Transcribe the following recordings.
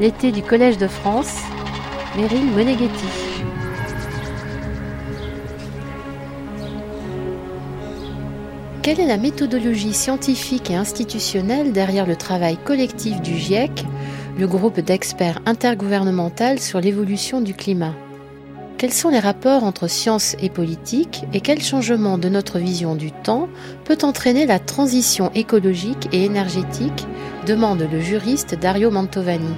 L'été du Collège de France, Meryl Moneghetti. Quelle est la méthodologie scientifique et institutionnelle derrière le travail collectif du GIEC, le groupe d'experts intergouvernemental sur l'évolution du climat? Quels sont les rapports entre science et politique et quel changement de notre vision du temps peut entraîner la transition écologique et énergétique demande le juriste Dario Mantovani.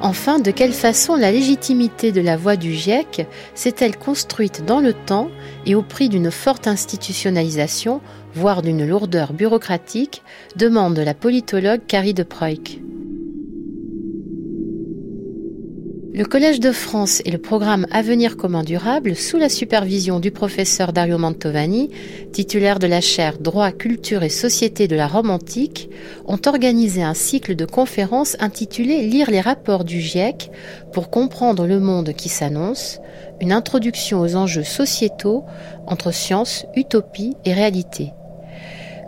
Enfin, de quelle façon la légitimité de la voix du GIEC s'est-elle construite dans le temps et au prix d'une forte institutionnalisation, voire d'une lourdeur bureaucratique, demande la politologue Carrie de Preuck. Le Collège de France et le programme Avenir commun durable, sous la supervision du professeur Dario Mantovani, titulaire de la chaire Droit, culture et société de la Rome antique, ont organisé un cycle de conférences intitulé Lire les rapports du GIEC pour comprendre le monde qui s'annonce, une introduction aux enjeux sociétaux entre science, utopie et réalité.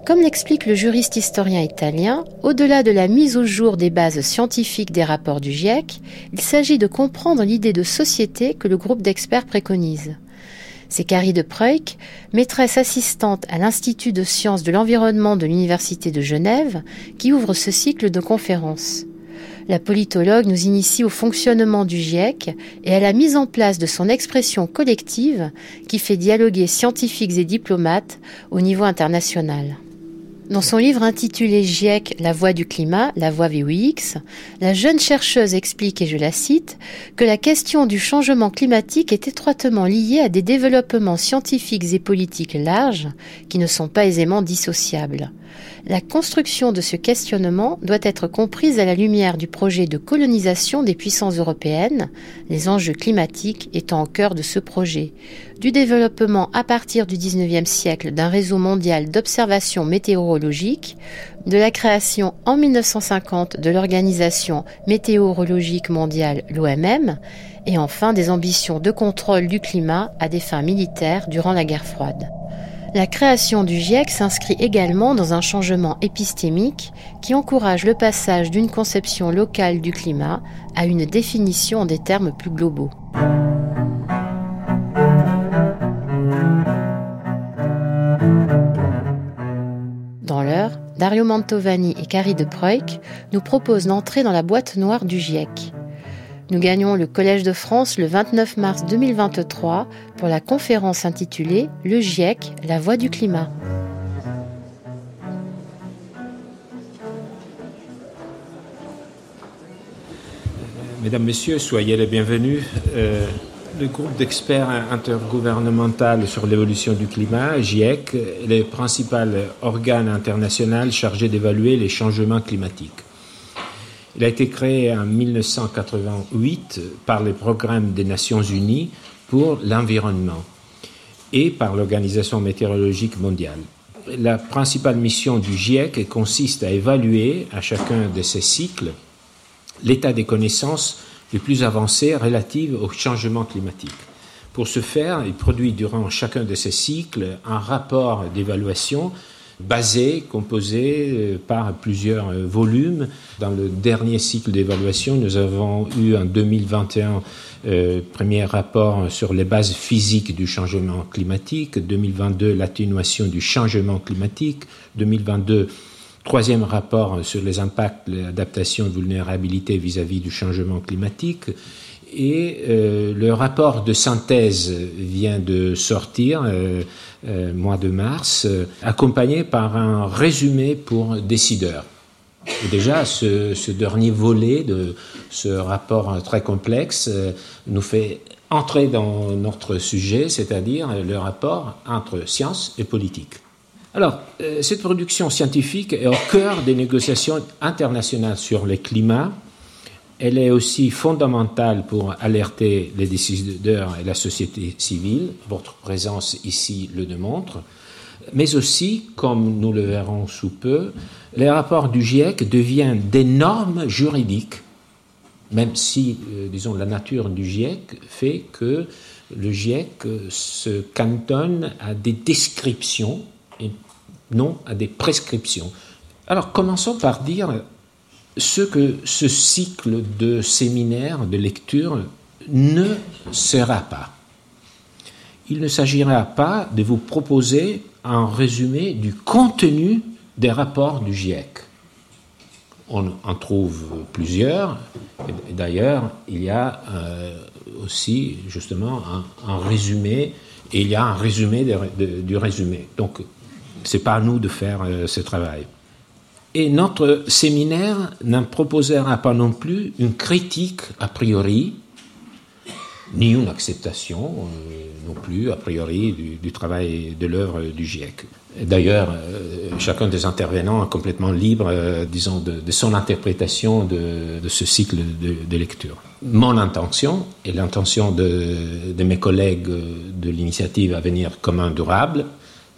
Comme l'explique le juriste historien italien, au-delà de la mise au jour des bases scientifiques des rapports du GIEC, il s'agit de comprendre l'idée de société que le groupe d'experts préconise. C'est Carrie de Preuck, maîtresse assistante à l'Institut de sciences de l'environnement de l'Université de Genève, qui ouvre ce cycle de conférences. La politologue nous initie au fonctionnement du GIEC et à la mise en place de son expression collective qui fait dialoguer scientifiques et diplomates au niveau international. Dans son livre intitulé GIEC, La voix du climat, la voix VOX, la jeune chercheuse explique, et je la cite, que la question du changement climatique est étroitement liée à des développements scientifiques et politiques larges qui ne sont pas aisément dissociables. La construction de ce questionnement doit être comprise à la lumière du projet de colonisation des puissances européennes, les enjeux climatiques étant au cœur de ce projet, du développement à partir du XIXe siècle d'un réseau mondial d'observation météorologique, de la création en 1950 de l'Organisation météorologique mondiale, l'OMM, et enfin des ambitions de contrôle du climat à des fins militaires durant la guerre froide. La création du GIEC s'inscrit également dans un changement épistémique qui encourage le passage d'une conception locale du climat à une définition des termes plus globaux. Dans l'heure, Dario Mantovani et Carrie de Preuck nous proposent d'entrer dans la boîte noire du GIEC. Nous gagnons le Collège de France le 29 mars 2023 pour la conférence intitulée Le GIEC, la voix du climat. Mesdames, Messieurs, soyez les bienvenus. Euh, le groupe d'experts intergouvernemental sur l'évolution du climat, GIEC, est le principal organe international chargé d'évaluer les changements climatiques. Il a été créé en 1988 par le programme des Nations Unies pour l'environnement et par l'Organisation météorologique mondiale. La principale mission du GIEC consiste à évaluer à chacun de ces cycles l'état des connaissances les plus avancées relatives au changement climatique. Pour ce faire, il produit durant chacun de ces cycles un rapport d'évaluation basé, composé euh, par plusieurs euh, volumes. Dans le dernier cycle d'évaluation, nous avons eu en 2021 euh, premier rapport sur les bases physiques du changement climatique, 2022 l'atténuation du changement climatique, 2022 troisième rapport sur les impacts, l'adaptation et vulnérabilité vis-à-vis du changement climatique. Et le rapport de synthèse vient de sortir euh, mois de mars, euh, accompagné par un résumé pour décideurs. Et déjà, ce, ce, dernier volet de ce rapport très complexe euh, nous fait entrer dans notre sujet, c'est-à-dire le rapport entre science et politique. Alors, cette production scientifique est au cœur des négociations internationales sur le climat elle est aussi fondamentale pour alerter les décideurs et la société civile. Votre présence ici le démontre. Mais aussi, comme nous le verrons sous peu, les rapports du GIEC deviennent des normes juridiques, même si, euh, disons, la nature du GIEC fait que le GIEC se cantonne à des descriptions et non à des prescriptions. Alors commençons par dire ce que ce cycle de séminaires, de lecture, ne sera pas. Il ne s'agira pas de vous proposer un résumé du contenu des rapports du GIEC. On en trouve plusieurs. D'ailleurs, il y a euh, aussi justement un, résumé, et il y a un résumé du résumé. Donc, ce n'est pas à nous de faire euh, ce travail. Et notre séminaire n'en proposera pas non plus une critique a priori, ni une acceptation euh, non plus a priori du, travail de l'œuvre du GIEC. D'ailleurs, euh, chacun des intervenants est complètement libre, euh, disons, de, son interprétation de, ce cycle de, lecture. Mon intention et l'intention de, mes collègues de l'initiative Avenir commun durable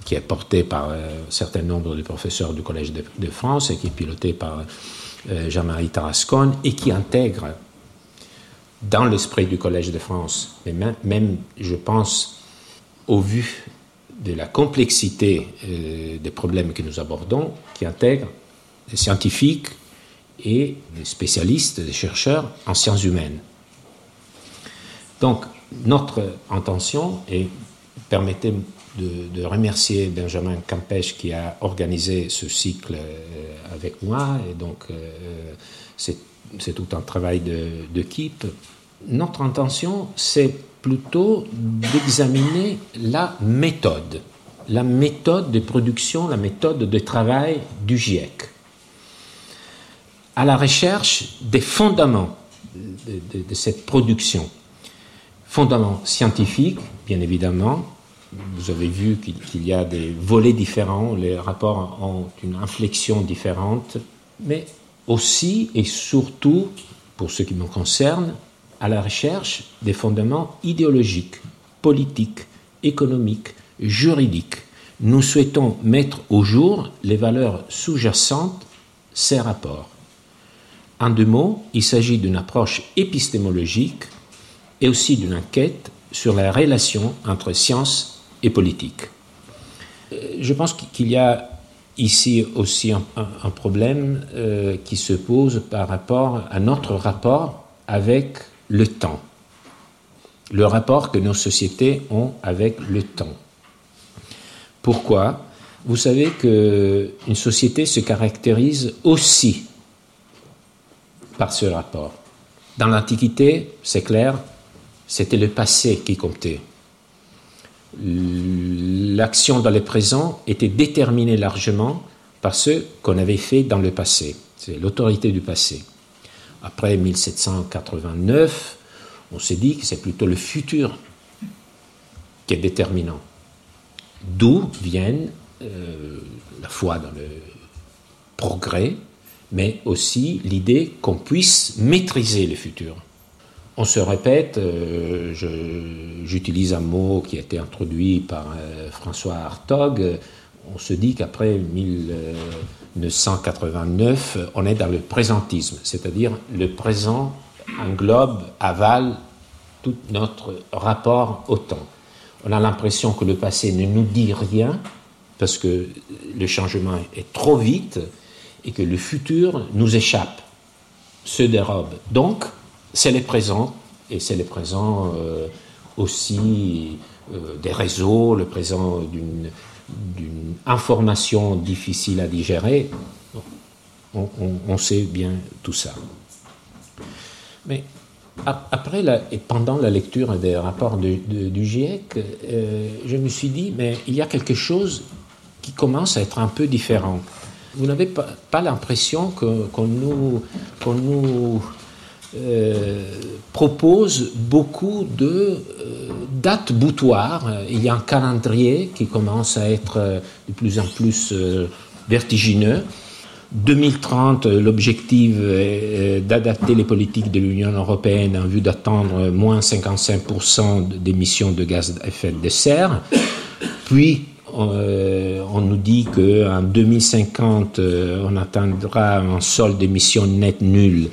qui est porté par euh, un certain nombre de professeurs du Collège de, France et qui est piloté par euh, Jean-Marie Tarascon et qui intègre dans l'esprit du Collège de France, mais même, je pense, au vu de la complexité euh, des problèmes que nous abordons, qui intègre des scientifiques et des spécialistes, des chercheurs en sciences humaines. Donc, notre intention, et permettez de, remercier Benjamin Campèche qui a organisé ce cycle euh, avec moi. Et donc, euh, c'est tout un travail d'équipe. Notre intention, c'est plutôt d'examiner la méthode, la méthode de production, la méthode de travail du GIEC, à la recherche des fondements de, de cette production, fondaments scientifiques, bien évidemment, vous avez vu qu'il y a des volets différents, les rapports ont une inflexion différente, mais aussi et surtout, pour ce qui me concerne, à la recherche des fondements idéologiques, politiques, économiques, juridiques. Nous souhaitons mettre au jour les valeurs sous-jacentes ces rapports. En deux mots, il s'agit d'une approche épistémologique et aussi d'une enquête sur la relation entre science et politique. Euh, je pense qu'il y a ici aussi un, problème euh, qui se pose par rapport à notre rapport avec le temps, le rapport que nos sociétés ont avec le temps. Pourquoi? Vous savez qu'une société se caractérise aussi par ce rapport. Dans l'Antiquité, c'est clair, c'était le passé qui comptait l'action dans le présent était déterminée largement par ce qu'on avait fait dans le passé. C'est l'autorité du passé. Après 1789, on s'est dit que c'est plutôt le futur qui est déterminant. D'où viennent euh, la foi dans le progrès, mais aussi l'idée qu'on puisse maîtriser le futur. On se répète, euh, j'utilise un mot qui a été introduit par euh, François Hartog, on se dit qu'après 1989, on est dans le présentisme, c'est-à-dire le présent englobe, avale tout notre rapport au temps. On a l'impression que le passé ne nous dit rien parce que le changement est trop vite et que le futur nous échappe, se dérobe. Donc, c'est les présents, et c'est les présents euh, aussi euh, des réseaux, le présent d'une, information difficile à digérer. On, sait bien tout ça. Mais après et pendant la lecture des rapports du GIEC, euh, je me suis dit, mais il y a quelque chose qui commence à être un peu différent. Vous n'avez pas, l'impression qu'on nous, qu'on nous euh, propose beaucoup de euh, dates boutoirs. Il y a un calendrier qui commence à être euh, de plus en plus vertigineux. 2030, l'objectif est d'adapter les politiques de l'Union européenne en vue d'attendre moins 55% d'émissions de gaz à effet de serre. Puis, on nous dit qu'en 2050, on atteindra un solde d'émissions net nul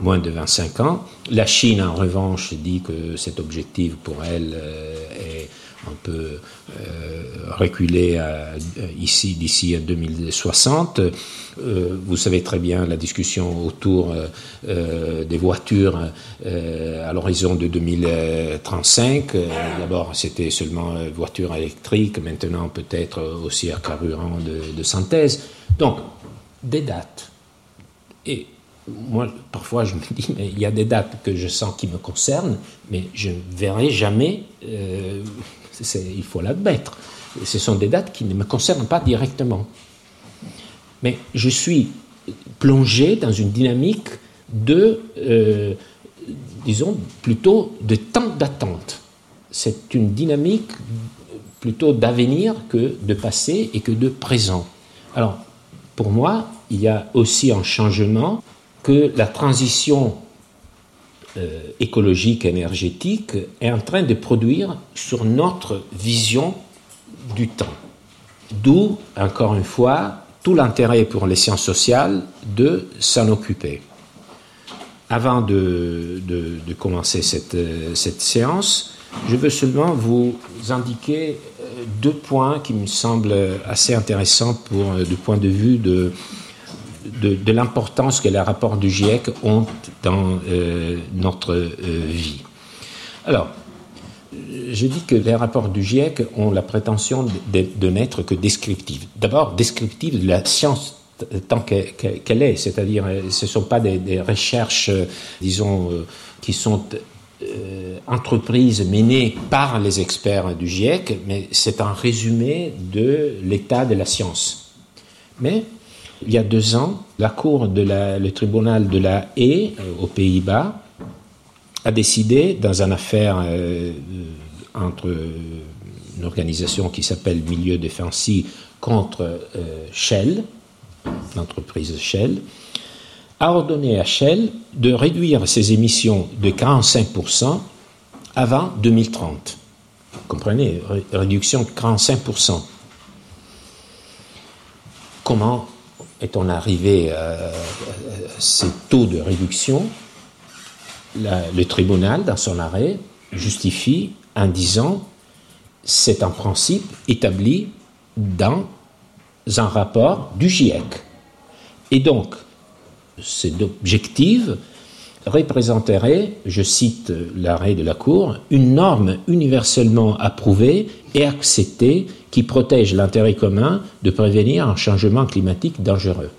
moins de 25 ans. La Chine, en revanche, dit que cet objectif pour elle euh, est un peu euh, reculer ici d'ici à 2060. vous savez très bien la discussion autour des voitures à l'horizon de 2035. D'abord, c'était seulement voitures électriques, maintenant peut-être aussi à carburant de, de synthèse. Donc, des dates. Et moi, parfois, je me dis, mais il y a des dates que je sens qui me concernent, mais je ne verrai jamais, euh, il faut l'admettre, ce sont des dates qui ne me concernent pas directement. Mais je suis plongé dans une dynamique de, euh, disons, plutôt de temps d'attente. C'est une dynamique plutôt d'avenir que de passé et que de présent. Alors, pour moi, il y a aussi un changement que la transition euh, écologique énergétique est en train de produire sur notre vision du temps. D'où, encore une fois, tout l'intérêt pour les sciences sociales de s'en occuper. Avant de, de, commencer cette, cette, séance, je veux seulement vous indiquer euh, deux points qui me semblent assez intéressants pour, euh, du point de vue de, de, l'importance que les rapports du GIEC ont dans euh, notre euh, vie. Alors, je dis que les rapports du GIEC ont la prétention de, n'être que descriptifs. D'abord, descriptifs de la science tant qu'elle est, c'est-à-dire ce ne sont pas des, recherches, disons, euh, qui sont entreprises menées par les experts du GIEC, mais c'est un résumé de l'état de la science. Mais il y a deux ans, la Cour de le tribunal de la Haye euh, aux Pays-Bas a décidé, dans une affaire euh, entre une organisation qui s'appelle Milieu défensif contre euh, Shell, l'entreprise Shell, a ordonné à Shell de réduire ses émissions de 45% avant 2030. Vous comprenez, réduction de 45%. Comment est-on arrivé à ces taux de réduction Le tribunal, dans son arrêt, justifie en disant c'est un principe établi dans un rapport du GIEC. Et donc, cet objectif représenterait, je cite l'arrêt de la Cour, une norme universellement approuvée et acceptée qui protège l'intérêt commun de prévenir un changement climatique dangereux.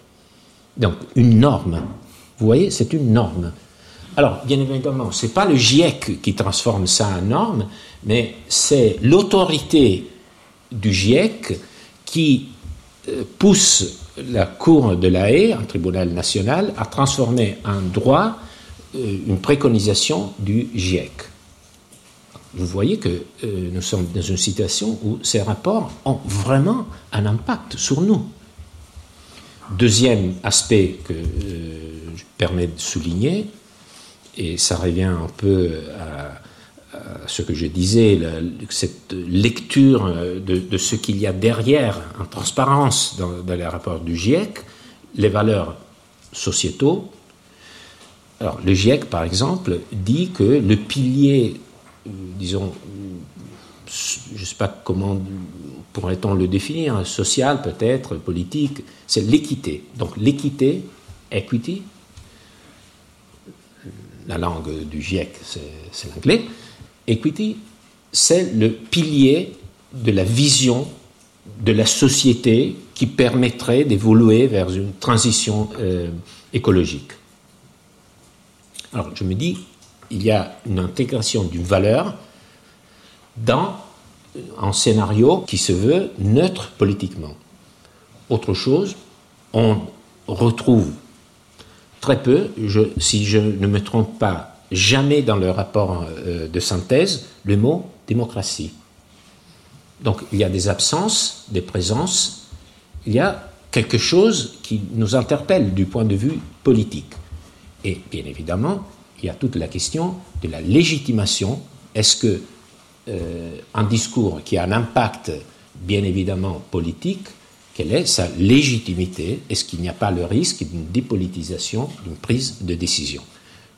Donc, une norme. Vous voyez, c'est une norme. Alors, bien évidemment, ce n'est pas le GIEC qui transforme ça en norme, mais c'est l'autorité du GIEC qui euh, pousse la Cour de la Haye, un tribunal national, à transformer en droit une préconisation du GIEC vous voyez que euh, nous sommes dans une situation où ces rapports ont vraiment un impact sur nous. Deuxième aspect que euh, je permets de souligner, et ça revient un peu à, ce que je disais, cette lecture de, ce qu'il y a derrière en transparence dans, dans, les rapports du GIEC, les valeurs sociétaux. Le GIEC, par exemple, dit que le pilier disons, je ne sais pas comment pourrait-on le définir, social peut-être, politique, c'est l'équité. Donc l'équité, equity, la langue du GIEC, c'est l'anglais, equity, c'est le pilier de la vision de la société qui permettrait d'évoluer vers une transition euh, écologique. Alors je me dis, il y a une intégration d'une valeur dans un scénario qui se veut neutre politiquement. Autre chose, on retrouve très peu, si je ne me trompe pas, jamais dans le rapport euh, de synthèse, le mot démocratie. Donc il y a des absences, des présences, il y a quelque chose qui nous interpelle du point de vue politique. Et bien évidemment, il y a toute la question de la légitimation. Est-ce que euh, un discours qui a un impact, bien évidemment, politique, quelle est sa légitimité? Est-ce qu'il n'y a pas le risque d'une dépolitisation d'une prise de décision?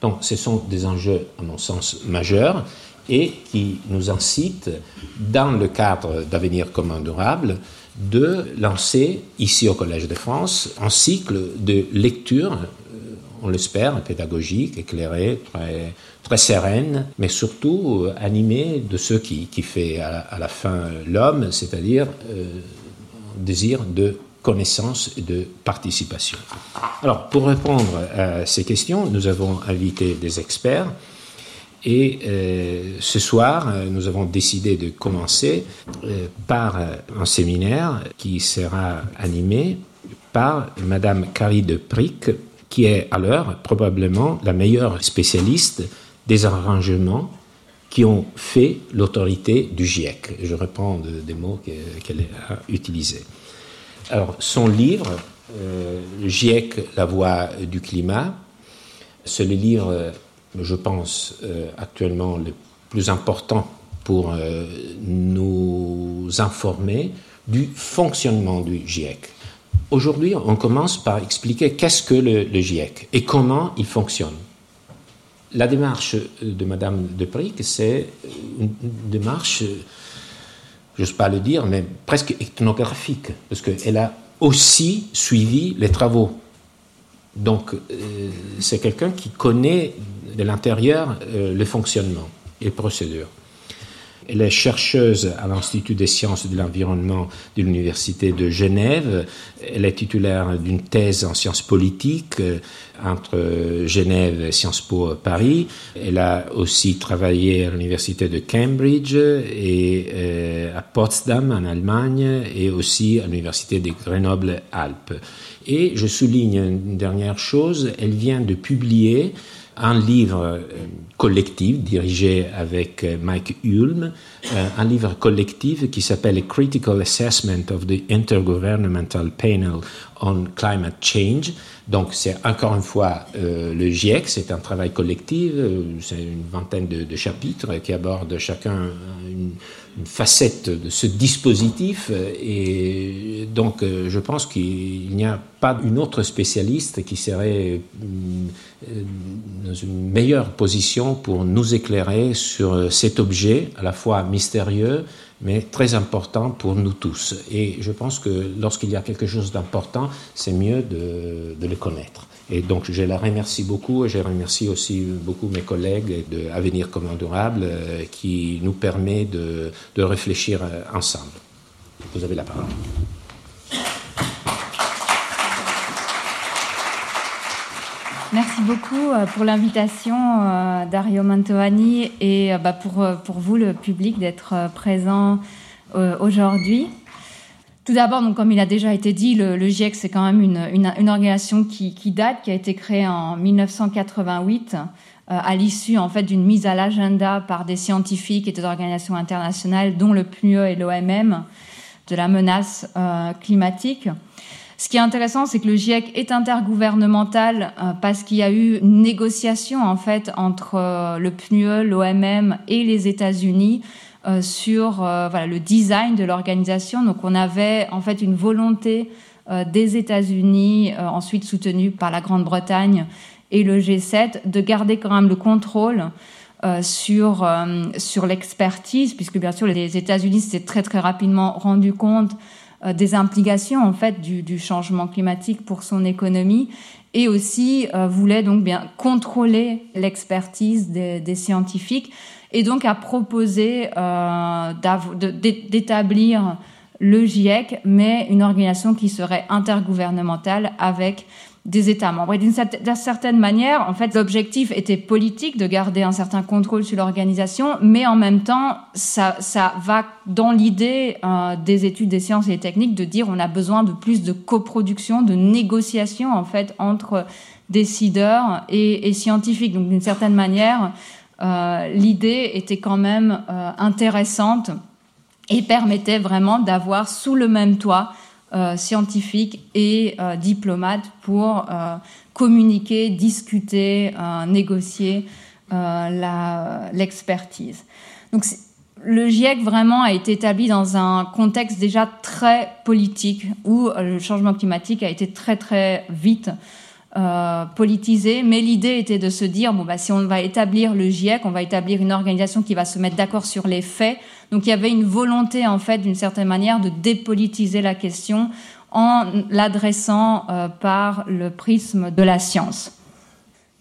Donc, ce sont des enjeux, à mon sens, majeurs. et qui nous incite, dans le cadre d'avenir commun durable, de lancer ici au Collège de France un cycle de lecture, on l'espère, pédagogique, éclairé, très, très sereine, mais surtout euh, animé de ce qui, qui fait à, la fin l'homme, c'est-à-dire euh, désir de connaissance et de participation. Alors, pour répondre à ces questions, nous avons invité des experts. Et euh, ce soir, euh, nous avons décidé de commencer par un séminaire qui sera animé par Madame Carrie de Prick, qui est à l'heure probablement la meilleure spécialiste des arrangements qui ont fait l'autorité du GIEC. Je reprends des mots qu'elle a utilisés. Alors, son livre, le GIEC, La voix du climat, c'est le livre je pense, euh, actuellement le plus important pour euh, nous informer du fonctionnement du GIEC. Aujourd'hui, on commence par expliquer qu'est-ce que le, GIEC et comment il fonctionne. La démarche de Madame Depric, c'est une démarche, j'ose pas le dire, mais presque ethnographique, parce qu'elle a aussi suivi les travaux. Donc, euh, c'est quelqu'un qui connaît de l'intérieur euh, le fonctionnement et les procédures. Elle est chercheuse à l'Institut des sciences de l'environnement de l'Université de Genève. Elle est titulaire d'une thèse en sciences politiques euh, entre Genève et Sciences Po Paris. Elle a aussi travaillé à l'Université de Cambridge et euh, à Potsdam en Allemagne et aussi à l'Université de Grenoble-Alpes. Et je souligne une dernière chose, elle vient de publier un livre euh, collectif dirigé avec euh, Mike Hulme, euh, un livre collectif qui s'appelle Critical Assessment of the Intergovernmental Panel on Climate Change. Donc c'est encore une fois le GIEC, c'est un travail collectif, c'est une vingtaine de, chapitres qui abordent chacun une, une facette de ce dispositif et donc je pense qu'il n'y a pas une autre spécialiste qui serait euh, dans une meilleure position pour nous éclairer sur cet objet à la fois mystérieux mais très important pour nous tous. Et je pense que lorsqu'il y a quelque chose d'important, c'est mieux de, de, le connaître. Et donc je la remercie beaucoup et je remercie aussi beaucoup mes collègues de Avenir Commun Durable euh, qui nous permet de, de réfléchir euh, ensemble. Vous avez la parole. Merci beaucoup euh, pour l'invitation, Dario Mantovani, et bah, pour, pour vous, le public, d'être présent aujourd'hui. Tout d'abord, donc, comme il a déjà été dit, le, GIEC, c'est quand même une, une, organisation qui, qui, date, qui a été créée en 1988, à l'issue en fait d'une mise à l'agenda par des scientifiques et des organisations internationales, dont le PNUE et l'OMM, de la menace climatique. Ce qui est intéressant, c'est que le GIEC est intergouvernemental euh, parce qu'il y a eu une négociation en fait entre euh, le PNUE, l'OMM et les États-Unis euh, sur voilà, le design de l'organisation. Donc on avait en fait une volonté des États-Unis, ensuite soutenue par la Grande-Bretagne et le G7, de garder quand même le contrôle sur, sur l'expertise, puisque bien sûr les États-Unis s'étaient très très rapidement rendu compte euh, des implications en fait du, changement climatique pour son économie et aussi euh, voulait donc bien contrôler l'expertise des, scientifiques et donc a proposé euh, d'établir le GIEC, mais une organisation qui serait intergouvernementale avec des États membres. Et d'une certaine manière, en fait, l'objectif était politique de garder un certain contrôle sur l'organisation, mais en même temps, ça, ça va dans l'idée euh, des études des sciences et des techniques de dire on a besoin de plus de coproduction, de négociation en fait entre décideurs et, et scientifiques. Donc d'une certaine manière, l'idée était quand même euh, intéressante et permettait vraiment d'avoir sous le même toit euh, scientifiques et euh, diplomates pour euh, communiquer, discuter, négocier l'expertise. Donc le GIEC vraiment a été établi dans un contexte déjà très politique où le changement climatique a été très très vite euh, politisé, mais l'idée était de se dire bon bah si on va établir le GIEC, on va établir une organisation qui va se mettre d'accord sur les faits. Donc il y avait une volonté en fait d'une certaine manière de dépolitiser la question en l'adressant euh, par le prisme de la science.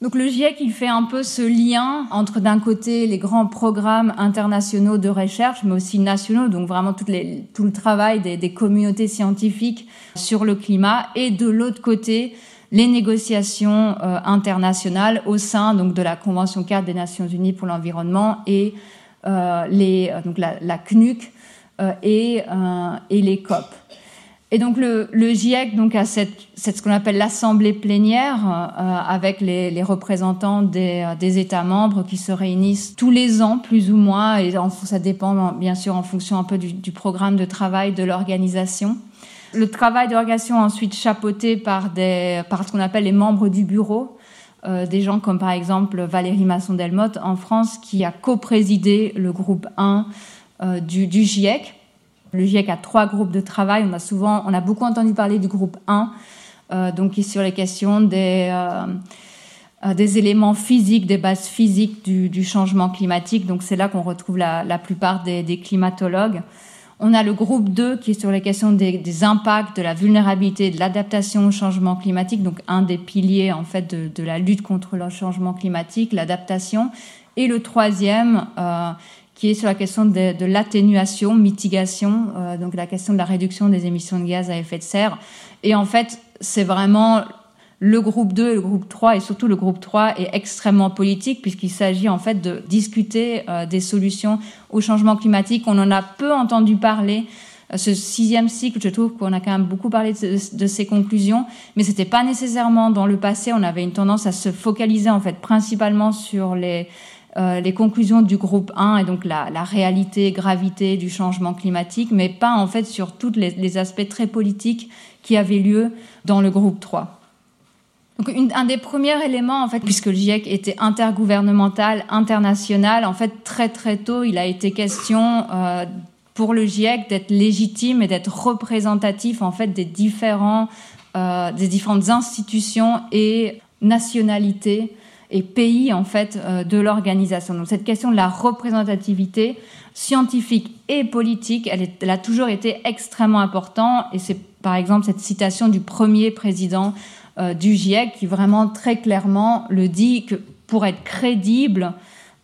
Donc le GIEC, il fait un peu ce lien entre d'un côté les grands programmes internationaux de recherche, mais aussi nationaux, donc vraiment tout, le travail des, communautés scientifiques sur le climat, et de l'autre côté les négociations euh, internationales au sein donc de la Convention cadre des Nations Unies pour l'environnement et euh, les euh, donc la, la CNUC et, et les COP. Et donc le, le GIEC donc a cette, cette ce qu'on appelle l'assemblée plénière avec les, les représentants des, des, États membres qui se réunissent tous les ans plus ou moins et en, ça dépend bien sûr en fonction un peu du, du programme de travail de l'organisation. Le travail d'organisation ensuite chapeauté par, des, par ce qu'on appelle les membres du bureau, euh, des gens comme par exemple Valérie Masson-Delmotte en France qui a co-présidé le groupe 1 euh, du, GIEC. Le GIEC a trois groupes de travail. On a souvent, on a beaucoup entendu parler du groupe 1, euh, donc qui est sur les questions des des éléments physiques, des bases physiques du, changement climatique. Donc c'est là qu'on retrouve la, plupart des climatologues. On a le groupe 2 qui est sur les questions des, des impacts, de la vulnérabilité, de l'adaptation au changement climatique, donc un des piliers en fait de, de la lutte contre le changement climatique, l'adaptation. Et le troisième euh, qui est sur la question de, de l'atténuation, mitigation, euh, donc la question de la réduction des émissions de gaz à effet de serre. Et en fait, c'est vraiment le groupe 2 et le groupe 3, et surtout le groupe 3, est extrêmement politique puisqu'il s'agit en fait de discuter euh, des solutions au changement climatique. On en a peu entendu parler. Euh, ce sixième cycle, je trouve qu'on a quand même beaucoup parlé de, de ces conclusions, mais c'était pas nécessairement dans le passé. On avait une tendance à se focaliser en fait principalement sur les euh, les conclusions du groupe 1 et donc la, la, réalité, gravité du changement climatique, mais pas en fait sur tous les, les aspects très politiques qui avaient lieu dans le groupe 3. Donc un des premiers éléments, en fait, puisque le GIEC était intergouvernemental, international, en fait, très très tôt, il a été question euh, pour le GIEC d'être légitime et d'être représentatif, en fait, des différents, euh, des différentes institutions et nationalités et pays en fait euh, de l'organisation. Donc cette question de la représentativité scientifique et politique, elle, est, elle, a toujours été extrêmement importante et c'est par exemple cette citation du premier président euh, du GIEC qui vraiment très clairement le dit que pour être crédible,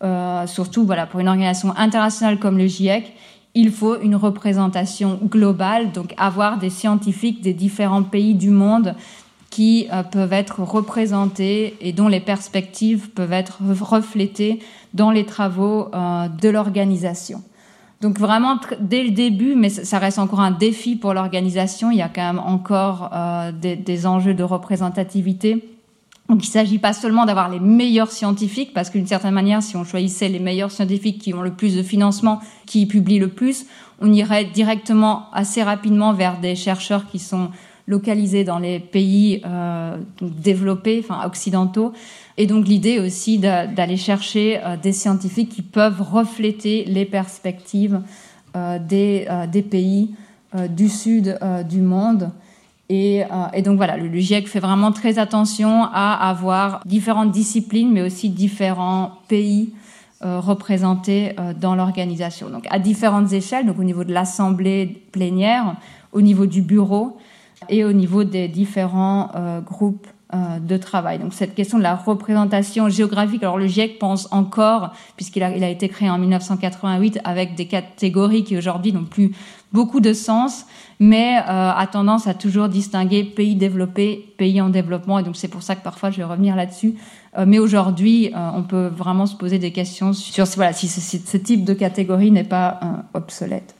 euh, surtout voilà pour une organisation internationale comme le GIEC, il faut une représentation globale, donc avoir des scientifiques des différents pays du monde qui euh, peuvent être représentés et dont les perspectives peuvent être reflétées dans les travaux de l'organisation. Donc vraiment, dès le début, mais ça reste encore un défi pour l'organisation, il y a quand même encore euh, des, enjeux de représentativité. Donc il ne s'agit pas seulement d'avoir les meilleurs scientifiques, parce qu'une certaine manière, si on choisissait les meilleurs scientifiques qui ont le plus de financement, qui publient le plus, on irait directement assez rapidement vers des chercheurs qui sont localisés dans les pays euh, développés, enfin occidentaux, et donc l'idée aussi d'aller chercher euh, des scientifiques qui peuvent refléter les perspectives euh, des, euh, des, pays du sud du monde. Et, donc voilà, le, GIEC fait vraiment très attention à avoir différentes disciplines, mais aussi différents pays représentés dans l'organisation. Donc à différentes échelles, donc au niveau de l'assemblée plénière, au niveau du bureau et au niveau des différents groupes de travail. Donc cette question de la représentation géographique, alors le GIEC pense encore, puisqu'il a, il a été créé en 1988 avec des catégories qui aujourd'hui n'ont plus beaucoup de sens, mais euh, a tendance à toujours distinguer pays développés, pays en développement, et donc c'est pour ça que parfois je vais revenir là-dessus. Euh, mais aujourd'hui, euh, on peut vraiment se poser des questions sur si ce, type de catégorie n'est pas euh, obsolète.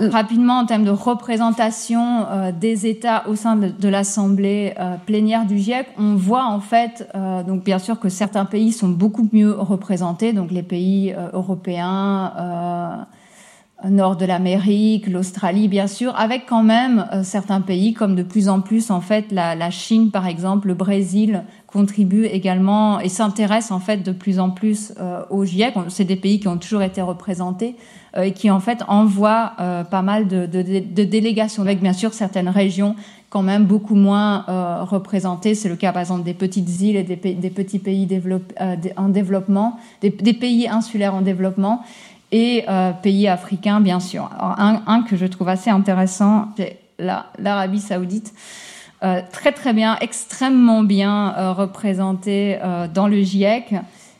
Rapidement, en termes de représentation euh, des États au sein de, l'Assemblée euh, plénière du GIEC, on voit en fait, euh, donc bien sûr que certains pays sont beaucoup mieux représentés, donc les pays européens, nord de l'Amérique, l'Australie bien sûr, avec quand même certains pays comme de plus en plus en fait la Chine par exemple, le Brésil contribue également et s'intéresse en fait de plus en plus euh, au GIEC. C'est des pays qui ont toujours été représentés euh, et qui en fait envoient pas mal de, de, de, délégations avec bien sûr certaines régions quand même beaucoup moins représentées. C'est le cas par exemple des petites îles et des, des petits pays en développement, des, des pays insulaires en développement et euh, pays africains, bien sûr. un, un, que je trouve assez intéressant, c'est l'Arabie saoudite. Euh, très très bien, extrêmement bien euh, représenté euh, dans le GIEC,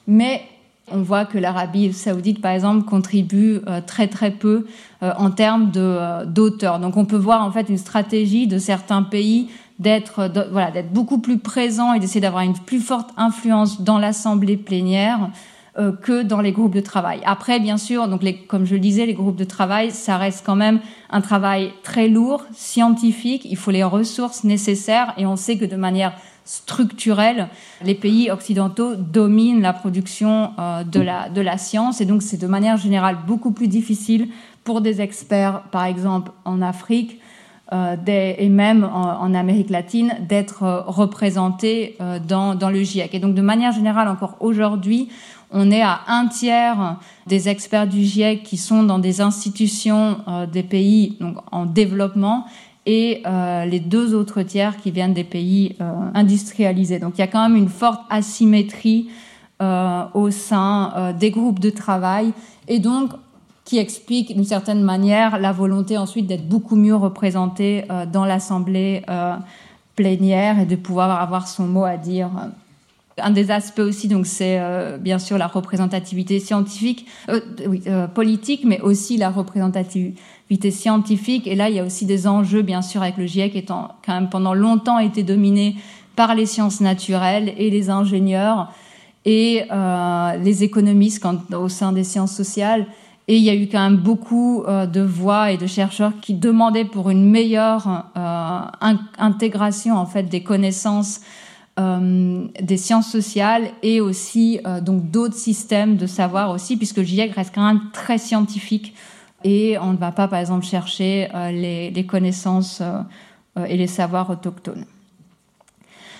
mais on voit que l'Arabie saoudite, par exemple, contribue euh, très très peu en termes d'auteurs. Donc on peut voir en fait une stratégie de certains pays d'être voilà, d'être beaucoup plus présent et d'essayer d'avoir une plus forte influence dans l'assemblée plénière euh, que dans les groupes de travail. Après, bien sûr, donc les, comme je le disais, les groupes de travail, ça reste quand même un travail très lourd, scientifique. Il faut les ressources nécessaires et on sait que de manière structurelle, les pays occidentaux dominent la production euh, de, la, de la science et donc c'est de manière générale beaucoup plus difficile pour des experts, par exemple en Afrique, euh, des, et même en, Amérique latine, d'être euh, représentés euh, dans, dans le GIEC. Et donc, de manière générale, encore aujourd'hui, on est à un tiers des experts du GIEC qui sont dans des institutions euh, des pays donc, en développement et euh, les deux autres tiers qui viennent des pays euh, industrialisés. Donc il y a quand même une forte asymétrie au sein des groupes de travail et donc qui explique d'une certaine manière la volonté ensuite d'être beaucoup mieux représenté dans l'assemblée plénière et de pouvoir avoir son mot à dire un des aspects aussi, donc, c'est euh, bien sûr la représentativité scientifique, euh, oui, euh, politique, mais aussi la représentativité scientifique. Et là, il y a aussi des enjeux, bien sûr, avec le GIEC étant quand même pendant longtemps été dominé par les sciences naturelles et les ingénieurs et les économistes au sein des sciences sociales. Et il y a eu quand même beaucoup de voix et de chercheurs qui demandaient pour une meilleure intégration en fait des connaissances euh, des sciences sociales et aussi euh, donc d'autres systèmes de savoir aussi, puisque le GIEC reste quand même très scientifique et on ne va pas par exemple chercher euh, les, connaissances et les savoirs autochtones.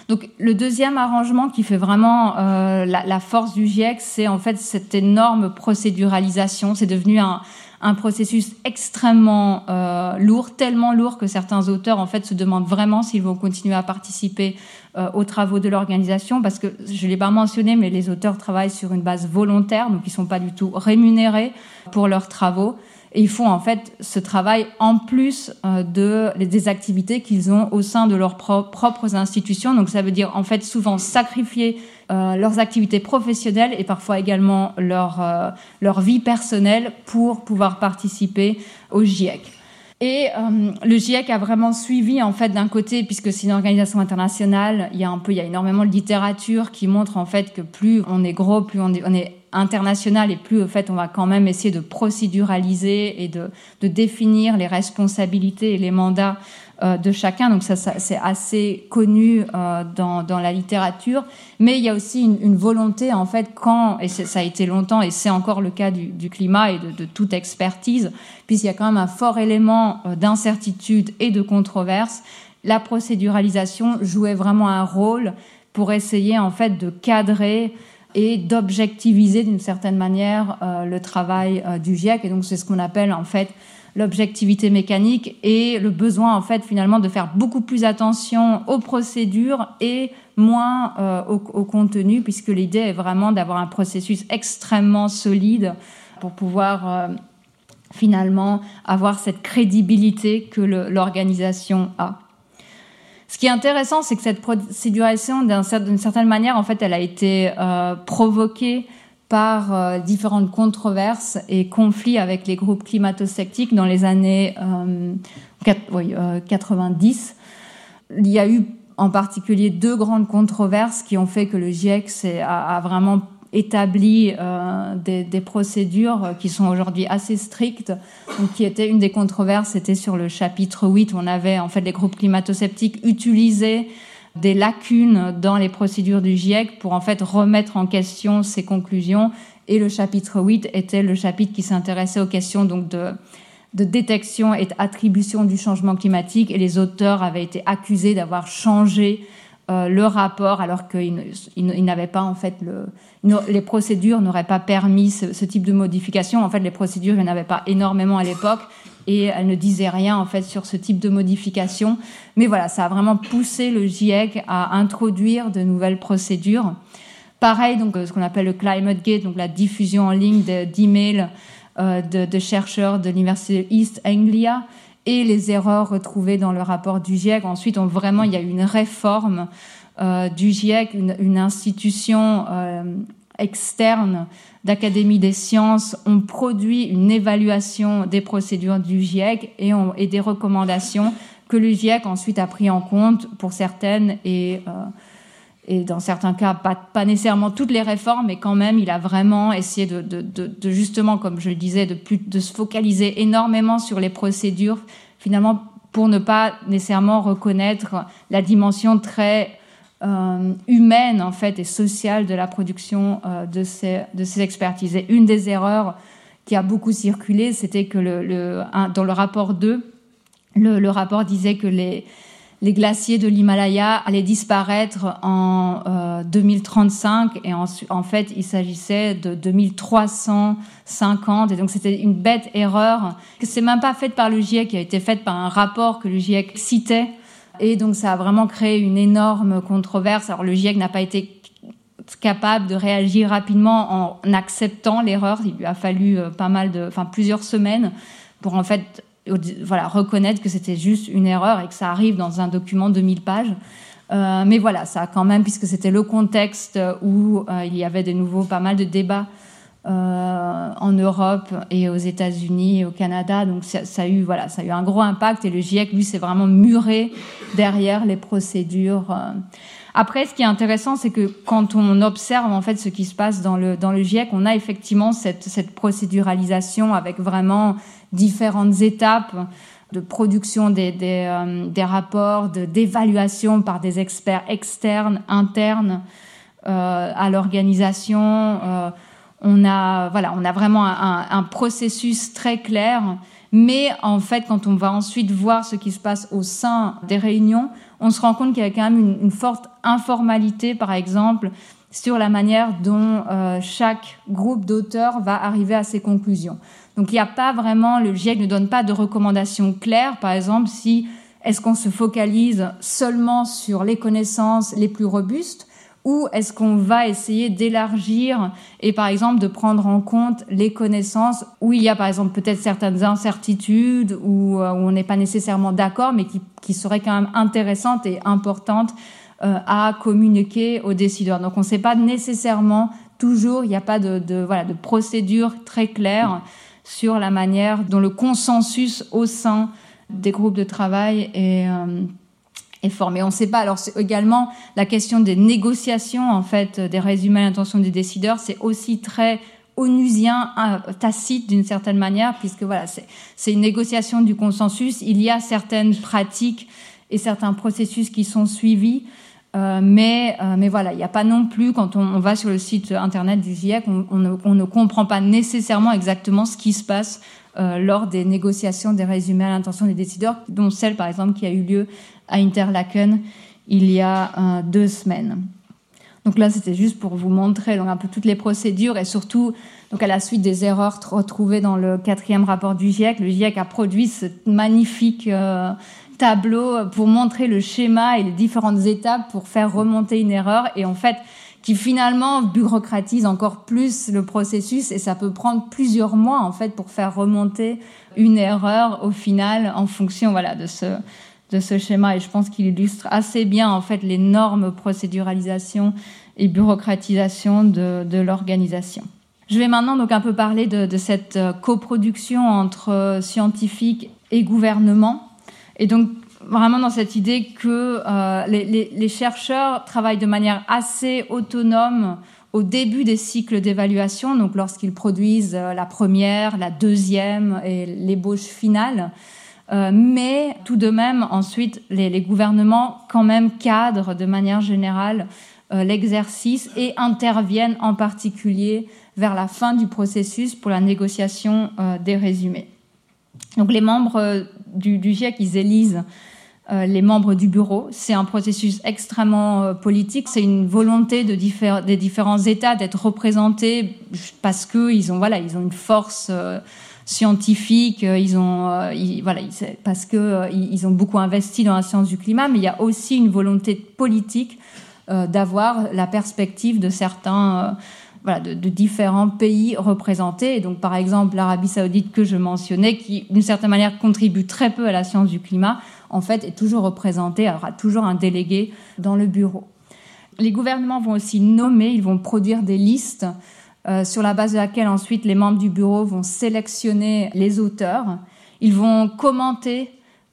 Donc le deuxième arrangement qui fait vraiment la, force du GIEC, c'est en fait cette énorme procéduralisation. C'est devenu un, processus extrêmement euh, lourd, tellement lourd que certains auteurs en fait se demandent vraiment s'ils vont continuer à participer euh, aux travaux de l'organisation parce que je l'ai pas mentionné mais les auteurs travaillent sur une base volontaire donc ils sont pas du tout rémunérés pour leurs travaux et ils font en fait ce travail en plus euh, de des activités qu'ils ont au sein de leurs propres institutions donc ça veut dire en fait souvent sacrifier euh, leurs activités professionnelles et parfois également leur, euh, leur vie personnelle pour pouvoir participer au GIEC. Et euh, le GIEC a vraiment suivi en fait d'un côté, puisque c'est une organisation internationale, il y a un peu, il y a énormément de littérature qui montre en fait que plus on est gros, plus on est, on est international et plus en fait on va quand même essayer de procéduraliser et de, de définir les responsabilités et les mandats de chacun. Donc ça, c'est assez connu euh, dans, dans, la littérature. Mais il y a aussi une, une volonté, en fait, quand, et ça a été longtemps, et c'est encore le cas du, du climat et de, de, toute expertise, puisqu'il y a quand même un fort élément euh, d'incertitude et de controverse, la procéduralisation jouait vraiment un rôle pour essayer, en fait, de cadrer et d'objectiviser d'une certaine manière euh, le travail euh, du GIEC. Et donc, c'est ce qu'on appelle, en fait, l'objectivité mécanique et le besoin en fait finalement de faire beaucoup plus attention aux procédures et moins euh, au, contenu puisque l'idée est vraiment d'avoir un processus extrêmement solide pour pouvoir euh, finalement avoir cette crédibilité que l'organisation a. Ce qui est intéressant, c'est que cette procéduration, d'une certaine manière, en fait, elle a été euh, provoquée par euh, différentes controverses et conflits avec les groupes climato-sceptiques dans les années euh, 90. Euh, Il y a eu en particulier deux grandes controverses qui ont fait que le GIEC a, a, vraiment établi euh, des, des, procédures qui sont aujourd'hui assez strictes. Donc, qui était une des controverses, c'était sur le chapitre 8 où on avait en fait les groupes climato-sceptiques utilisés des lacunes dans les procédures du GIEC pour en fait remettre en question ses conclusions Et le chapitre 8 était le chapitre qui s'intéressait aux questions donc de, de détection et d'attribution du changement climatique. Et les auteurs avaient été accusés d'avoir changé euh, le rapport alors qu'ils n'avaient pas en fait le, les procédures n'auraient pas permis ce, type de modification. En fait, les procédures, il n'y en avait pas énormément à l'époque et elles ne disaient rien en fait sur ce type de modification. Mais voilà, ça a vraiment poussé le GIEC à introduire de nouvelles procédures. Pareil, donc ce qu'on appelle le Climate Gate, donc la diffusion en ligne d'emails euh, de, de, chercheurs de l'université East Anglia et les erreurs retrouvées dans le rapport du GIEC. Ensuite, on, vraiment, il y a une réforme euh, du GIEC, une, institution euh, externe d'Académie des sciences, ont produit une évaluation des procédures du GIEC et, et des recommandations que le GIEC ensuite a pris en compte pour certaines et, euh, et dans certains cas, pas, pas, nécessairement toutes les réformes, mais quand même, il a vraiment essayé de, de, de, de justement, comme je le disais, de, plus, de se focaliser énormément sur les procédures, finalement, pour ne pas nécessairement reconnaître la dimension très euh, humaine en fait et sociale de la production euh, de, ces, de ces expertises. Et une des erreurs qui a beaucoup circulé, c'était que le, le dans le rapport 2, le, le, rapport disait que les, les glaciers de l'Himalaya allaient disparaître en euh, 2035 et en, en fait il s'agissait de 2350 et donc c'était une bête erreur que c'est même pas faite par le GIEC qui a été faite par un rapport que le GIEC citait et donc ça a vraiment créé une énorme controverse. Alors le GIEC n'a pas été capable de réagir rapidement en acceptant l'erreur. Il lui a fallu euh, pas mal de, enfin plusieurs semaines pour en fait, voilà, reconnaître que c'était juste une erreur et que ça arrive dans un document de 1000 pages. Euh, mais voilà, ça a quand même, puisque c'était le contexte où euh, il y avait de nouveau pas mal de débats euh, en Europe et aux États-Unis et au Canada. Donc ça, ça, a eu voilà, ça a eu un gros impact et le GIEC lui s'est vraiment muré derrière les procédures. Après, ce qui est intéressant, c'est que quand on observe en fait ce qui se passe dans le dans le GIEC, on a effectivement cette cette procéduralisation avec vraiment différentes étapes de production des, des, euh, rapports, de, d'évaluation par des experts externes, internes euh, à l'organisation. Euh, on a, voilà, on a vraiment un, processus très clair. Mais en fait, quand on va ensuite voir ce qui se passe au sein des réunions, on se rend compte qu'il y a quand même une, forte informalité, par exemple, sur la manière dont euh, chaque groupe d'auteurs va arriver à ses conclusions. Donc il n'y a pas vraiment, le GIEC ne donne pas de recommandations claires, par exemple, si est-ce qu'on se focalise seulement sur les connaissances les plus robustes ou est-ce qu'on va essayer d'élargir et par exemple de prendre en compte les connaissances où il y a par exemple peut-être certaines incertitudes ou euh, où on n'est pas nécessairement d'accord mais qui, qui seraient quand même intéressantes et importantes euh, à communiquer aux décideurs. Donc on ne sait pas nécessairement toujours, il n'y a pas de, voilà, de procédure très claire sur la manière dont le consensus au sein des groupes de travail est, euh, est formé. On ne sait pas. Alors c'est également la question des négociations en fait des résumés à l'intention des décideurs. C'est aussi très onusien, euh, tacite d'une certaine manière, puisque voilà, c'est une négociation du consensus. Il y a certaines pratiques et certains processus qui sont suivis. Euh, mais, euh, mais voilà, il n'y a pas non plus, quand on, on, va sur le site internet du GIEC, on, on, ne, on, ne, comprend pas nécessairement exactement ce qui se passe euh, lors des négociations des résumés à l'intention des décideurs, dont celle par exemple qui a eu lieu à Interlaken il y a euh, deux semaines. Donc là, c'était juste pour vous montrer donc, un peu toutes les procédures et surtout, donc à la suite des erreurs retrouvées dans le quatrième rapport du GIEC, le GIEC a produit ce magnifique euh, tableau pour montrer le schéma et les différentes étapes pour faire remonter une erreur et en fait qui finalement bureaucratise encore plus le processus et ça peut prendre plusieurs mois en fait pour faire remonter une erreur au final en fonction voilà de ce de ce schéma et je pense qu'il illustre assez bien en fait l'énorme procéduralisation et bureaucratisation de, de l'organisation. Je vais maintenant donc un peu parler de, cette euh, coproduction entre euh, scientifiques et gouvernement et donc vraiment dans cette idée que euh, les, les, chercheurs travaillent de manière assez autonome au début des cycles d'évaluation, donc lorsqu'ils produisent la première, la deuxième et l'ébauche finale. Euh, mais tout de même, ensuite, les, gouvernements quand même cadrent de manière générale euh, l'exercice et interviennent en particulier vers la fin du processus pour la négociation des résumés. Donc les membres du, du GIEC, ils élisent euh, les membres du bureau. C'est un processus extrêmement euh, politique. C'est une volonté de des différents États d'être représentés parce que ils ont voilà, ont une force euh, scientifique. Ils ont voilà, parce que ils ont beaucoup investi dans la science du climat. Mais il y a aussi une volonté politique d'avoir la perspective de certains voilà, de, de, différents pays représentés. Donc, par exemple, l'Arabie saoudite que je mentionnais, qui, d'une certaine manière, contribue très peu à la science du climat, en fait, est toujours représenté, aura toujours un délégué dans le bureau. Les gouvernements vont aussi nommer, ils vont produire des listes euh, sur la base de laquelle ensuite les membres du bureau vont sélectionner les auteurs. Ils vont commenter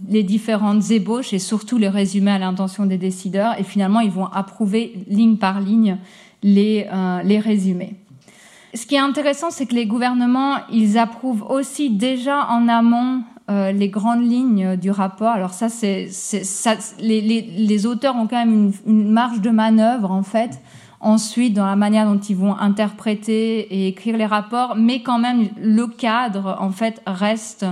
les différentes ébauches et surtout les résumer à l'intention des décideurs et finalement ils vont approuver ligne par ligne les, euh, les résumés. Ce qui est intéressant, c'est que les gouvernements, ils approuvent aussi déjà en amont euh, les grandes lignes du rapport. Alors ça, c'est, les, les, auteurs ont quand même une, marge de manœuvre en fait. Ensuite, dans la manière dont ils vont interpréter et écrire les rapports, mais quand même le cadre en fait reste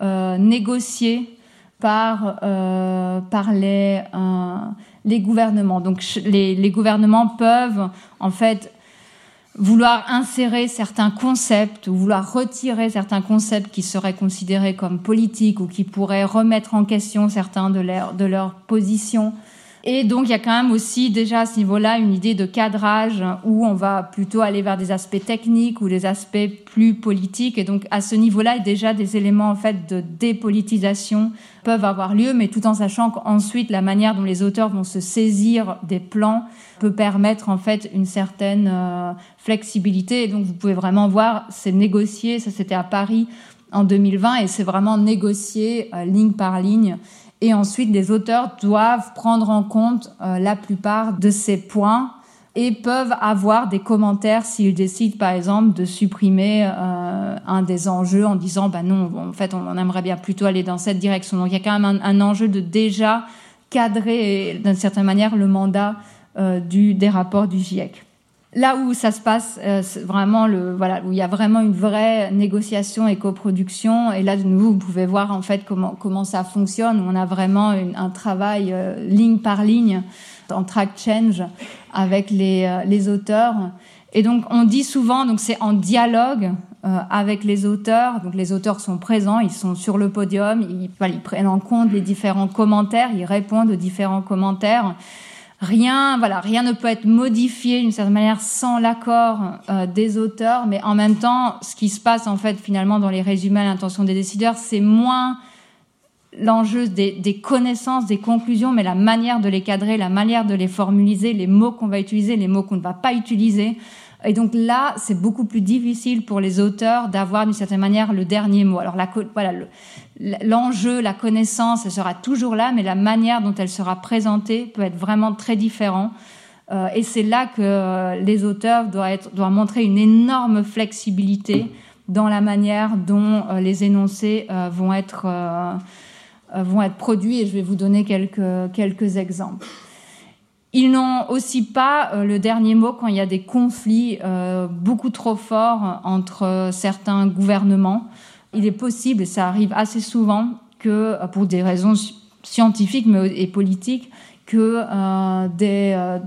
euh, négocié par euh, euh, les gouvernements. Donc les, gouvernements peuvent en fait vouloir insérer certains concepts ou vouloir retirer certains concepts qui seraient considérés comme politiques ou qui pourraient remettre en question certains de leurs positions et donc, il y a quand même aussi déjà à ce niveau-là une idée de cadrage où on va plutôt aller vers des aspects techniques ou des aspects plus politiques. Et donc, à ce niveau-là, déjà des éléments en fait de dépolitisation peuvent avoir lieu, mais tout en sachant qu'ensuite la manière dont les auteurs vont se saisir des plans peut permettre en fait une certaine euh, flexibilité. Et donc, vous pouvez vraiment voir, c'est négocié. Ça, c'était à Paris en 2020 et c'est vraiment négocié euh, ligne par ligne et ensuite, les auteurs doivent prendre en compte euh, la plupart de ces points et peuvent avoir des commentaires s'ils décident, par exemple, de supprimer euh, un des enjeux en disant, bah non, en fait, on, aimerait bien plutôt aller dans cette direction. Donc, il y a quand même un, enjeu de déjà cadrer, d'une certaine manière, le mandat euh, du, des rapports du GIEC. Là où ça se passe, euh, vraiment le voilà où il y a vraiment une vraie négociation et coproduction. Et là de vous pouvez voir en fait comment comment ça fonctionne. On a vraiment un travail euh, ligne par ligne en track change avec les euh, les auteurs. Et donc on dit souvent donc c'est en dialogue avec les auteurs. Donc les auteurs sont présents, ils sont sur le podium, ils, voilà, ils prennent en compte les différents commentaires, ils répondent aux différents commentaires. Rien, voilà, rien ne peut être modifié d'une certaine manière sans l'accord euh, des auteurs, mais en même temps, ce qui se passe en fait finalement dans les résumés à l'intention des décideurs, c'est moins l'enjeu des, des, connaissances, des conclusions, mais la manière de les cadrer, la manière de les formuliser, les mots qu'on va utiliser, les mots qu'on ne va pas utiliser. Et donc là, c'est beaucoup plus difficile pour les auteurs d'avoir d'une certaine manière le dernier mot. Alors la, voilà, l'enjeu, la connaissance, elle sera toujours là, mais la manière dont elle sera présentée peut être vraiment très différent. Euh, et c'est là que euh, les auteurs doivent, être, doivent montrer une énorme flexibilité dans la manière dont euh, les énoncés vont être vont être produits. Et je vais vous donner quelques quelques exemples. Ils n'ont aussi pas le dernier mot quand il y a des conflits beaucoup trop forts entre certains gouvernements il est possible, et ça arrive assez souvent, que euh, pour des raisons scientifiques et politiques, que euh, des, euh,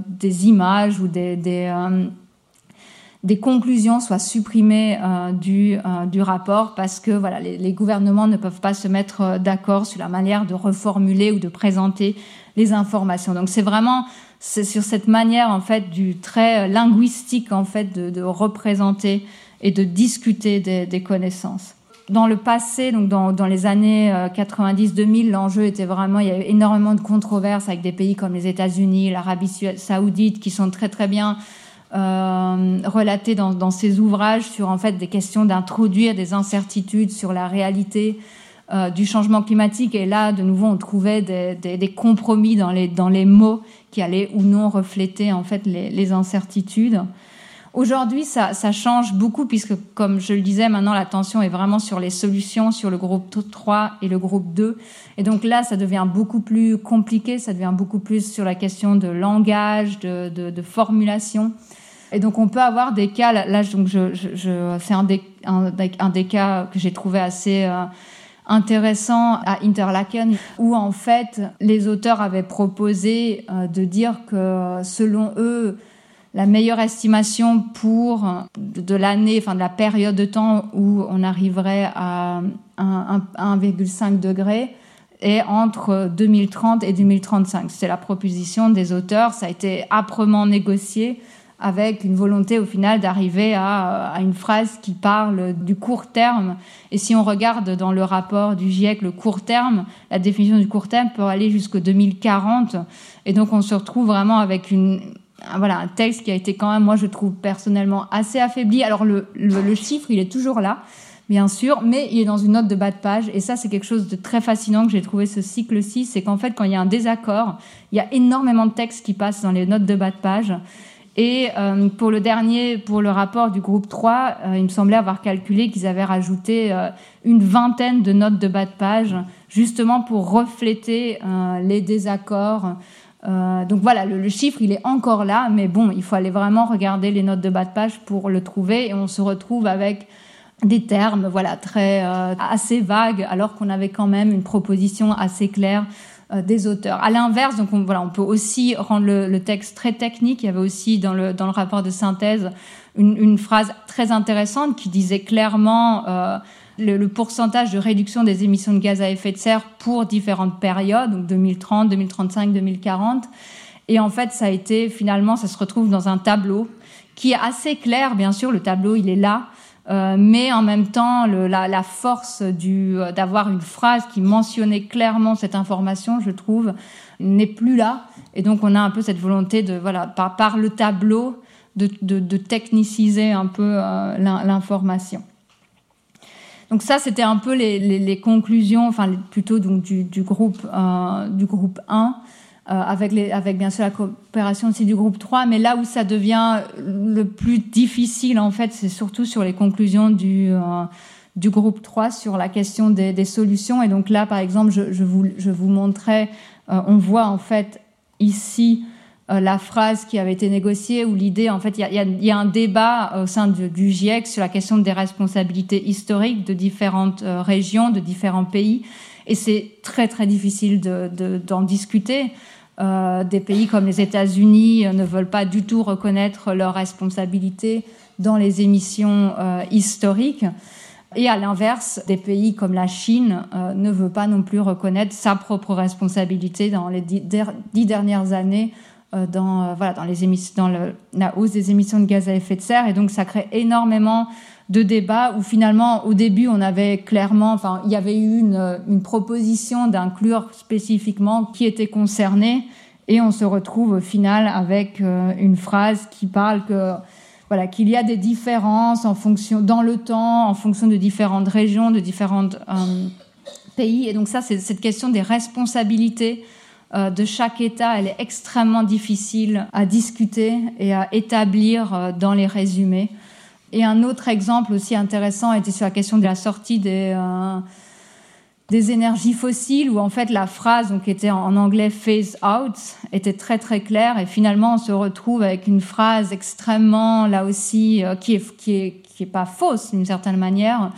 images ou des, des, euh, conclusions soient supprimées euh, du, rapport parce que voilà, les, gouvernements ne peuvent pas se mettre d'accord sur la manière de reformuler ou de présenter les informations. Donc c'est vraiment c'est sur cette manière en fait du trait linguistique en fait de, représenter et de discuter des, connaissances dans le passé, donc dans, les années 90-2000, euh, l'enjeu était vraiment, il y a eu énormément de controverses avec des pays comme les États-Unis, l'Arabie saoudite, qui sont très très bien euh, relatés dans, dans, ces ouvrages sur en fait des questions d'introduire des incertitudes sur la réalité euh, du changement climatique. Et là, de nouveau, on trouvait des, compromis dans les mots qui allaient ou non refléter en fait les, incertitudes. Aujourd'hui, ça, change beaucoup puisque, comme je le disais, maintenant l'attention est vraiment sur les solutions, sur le groupe 3 et le groupe 2. Et donc là, ça devient beaucoup plus compliqué, ça devient beaucoup plus sur la question de langage, de, formulation. Et donc on peut avoir des cas, là donc je, c'est un des, un, des cas que j'ai trouvé assez euh, intéressant à Interlaken, où en fait les auteurs avaient proposé euh, de dire que selon eux, la meilleure estimation pour de, l'année, enfin de la période de temps où on arriverait à 1,5 degré, est entre 2030 et 2035. C'est la proposition des auteurs. Ça a été âprement négocié avec une volonté au final d'arriver à, une phrase qui parle du court terme. Et si on regarde dans le rapport du GIEC le court terme, la définition du court terme peut aller jusqu'au 2040. Et donc on se retrouve vraiment avec une, voilà, un texte qui a été quand même, moi je trouve personnellement assez affaibli. Alors le chiffre, il est toujours là, bien sûr, mais il est dans une note de bas de page. Et ça, c'est quelque chose de très fascinant que j'ai trouvé ce cycle-ci, c'est qu'en fait, quand il y a un désaccord, il y a énormément de textes qui passent dans les notes de bas de page. Et euh, pour le dernier, pour le rapport du groupe 3, euh, il me semblait avoir calculé qu'ils avaient rajouté euh, une vingtaine de notes de bas de page, justement pour refléter les désaccords. donc voilà, le, le, chiffre, il est encore là, mais bon, il faut aller vraiment regarder les notes de bas de page pour le trouver. Et on se retrouve avec des termes, voilà, très assez vagues, alors qu'on avait quand même une proposition assez claire euh, des auteurs. À l'inverse, donc on, voilà, on peut aussi rendre le, texte très technique. Il y avait aussi dans le, dans le rapport de synthèse une, une phrase très intéressante qui disait clairement euh, le, pourcentage de réduction des émissions de gaz à effet de serre pour différentes périodes, donc 2030, 2035, 2040. Et en fait, ça a été finalement, ça se retrouve dans un tableau qui est assez clair, bien sûr, le tableau il est là, euh, mais en même temps, le, la, la, force du, euh, d'avoir une phrase qui mentionnait clairement cette information, je trouve, n'est plus là. Et donc, on a un peu cette volonté de, voilà, par, par le tableau, de, de, de, techniciser un peu euh, l'information. Donc ça, c'était un peu les, les, les, conclusions, enfin plutôt donc du, du groupe euh, du groupe 1. Euh, avec, bien sûr la coopération aussi du groupe 3, mais là où ça devient le plus difficile, en fait, c'est surtout sur les conclusions du, euh, groupe 3 sur la question des, solutions. Et donc là, par exemple, je, vous, je montrais, euh, on voit en fait ici la phrase qui avait été négociée, où l'idée, en fait, il y a, un débat au sein du, du, GIEC sur la question des responsabilités historiques de différentes régions, de différents pays. Et c'est très très difficile d'en de, d'en discuter. Euh, des pays comme les États-Unis euh, ne veulent pas du tout reconnaître leurs responsabilités dans les émissions euh, historiques. Et à l'inverse, des pays comme la Chine ne veulent pas non plus reconnaître sa propre responsabilité dans les dix, dernières années dans, voilà, dans, les émissions, dans la hausse des émissions de gaz à effet de serre. Et donc ça crée énormément de débats où finalement au début on avait clairement, enfin il y avait eu une, une proposition d'inclure spécifiquement qui était concerné et on se retrouve au final avec euh, une phrase qui parle que voilà qu'il y a des différences en fonction dans le temps, en fonction de différentes régions, de différents euh, pays et donc ça c'est cette question des responsabilités euh, de chaque État, elle est extrêmement difficile à discuter et à établir euh, dans les résumés. Et un autre exemple aussi intéressant était sur la question de la sortie des, euh, énergies fossiles, où en fait la phrase, qui était en anglais phase out, était très très claire. Et finalement, on se retrouve avec une phrase extrêmement, là aussi, euh, qui est, qui est, qui pas fausse d'une certaine manière,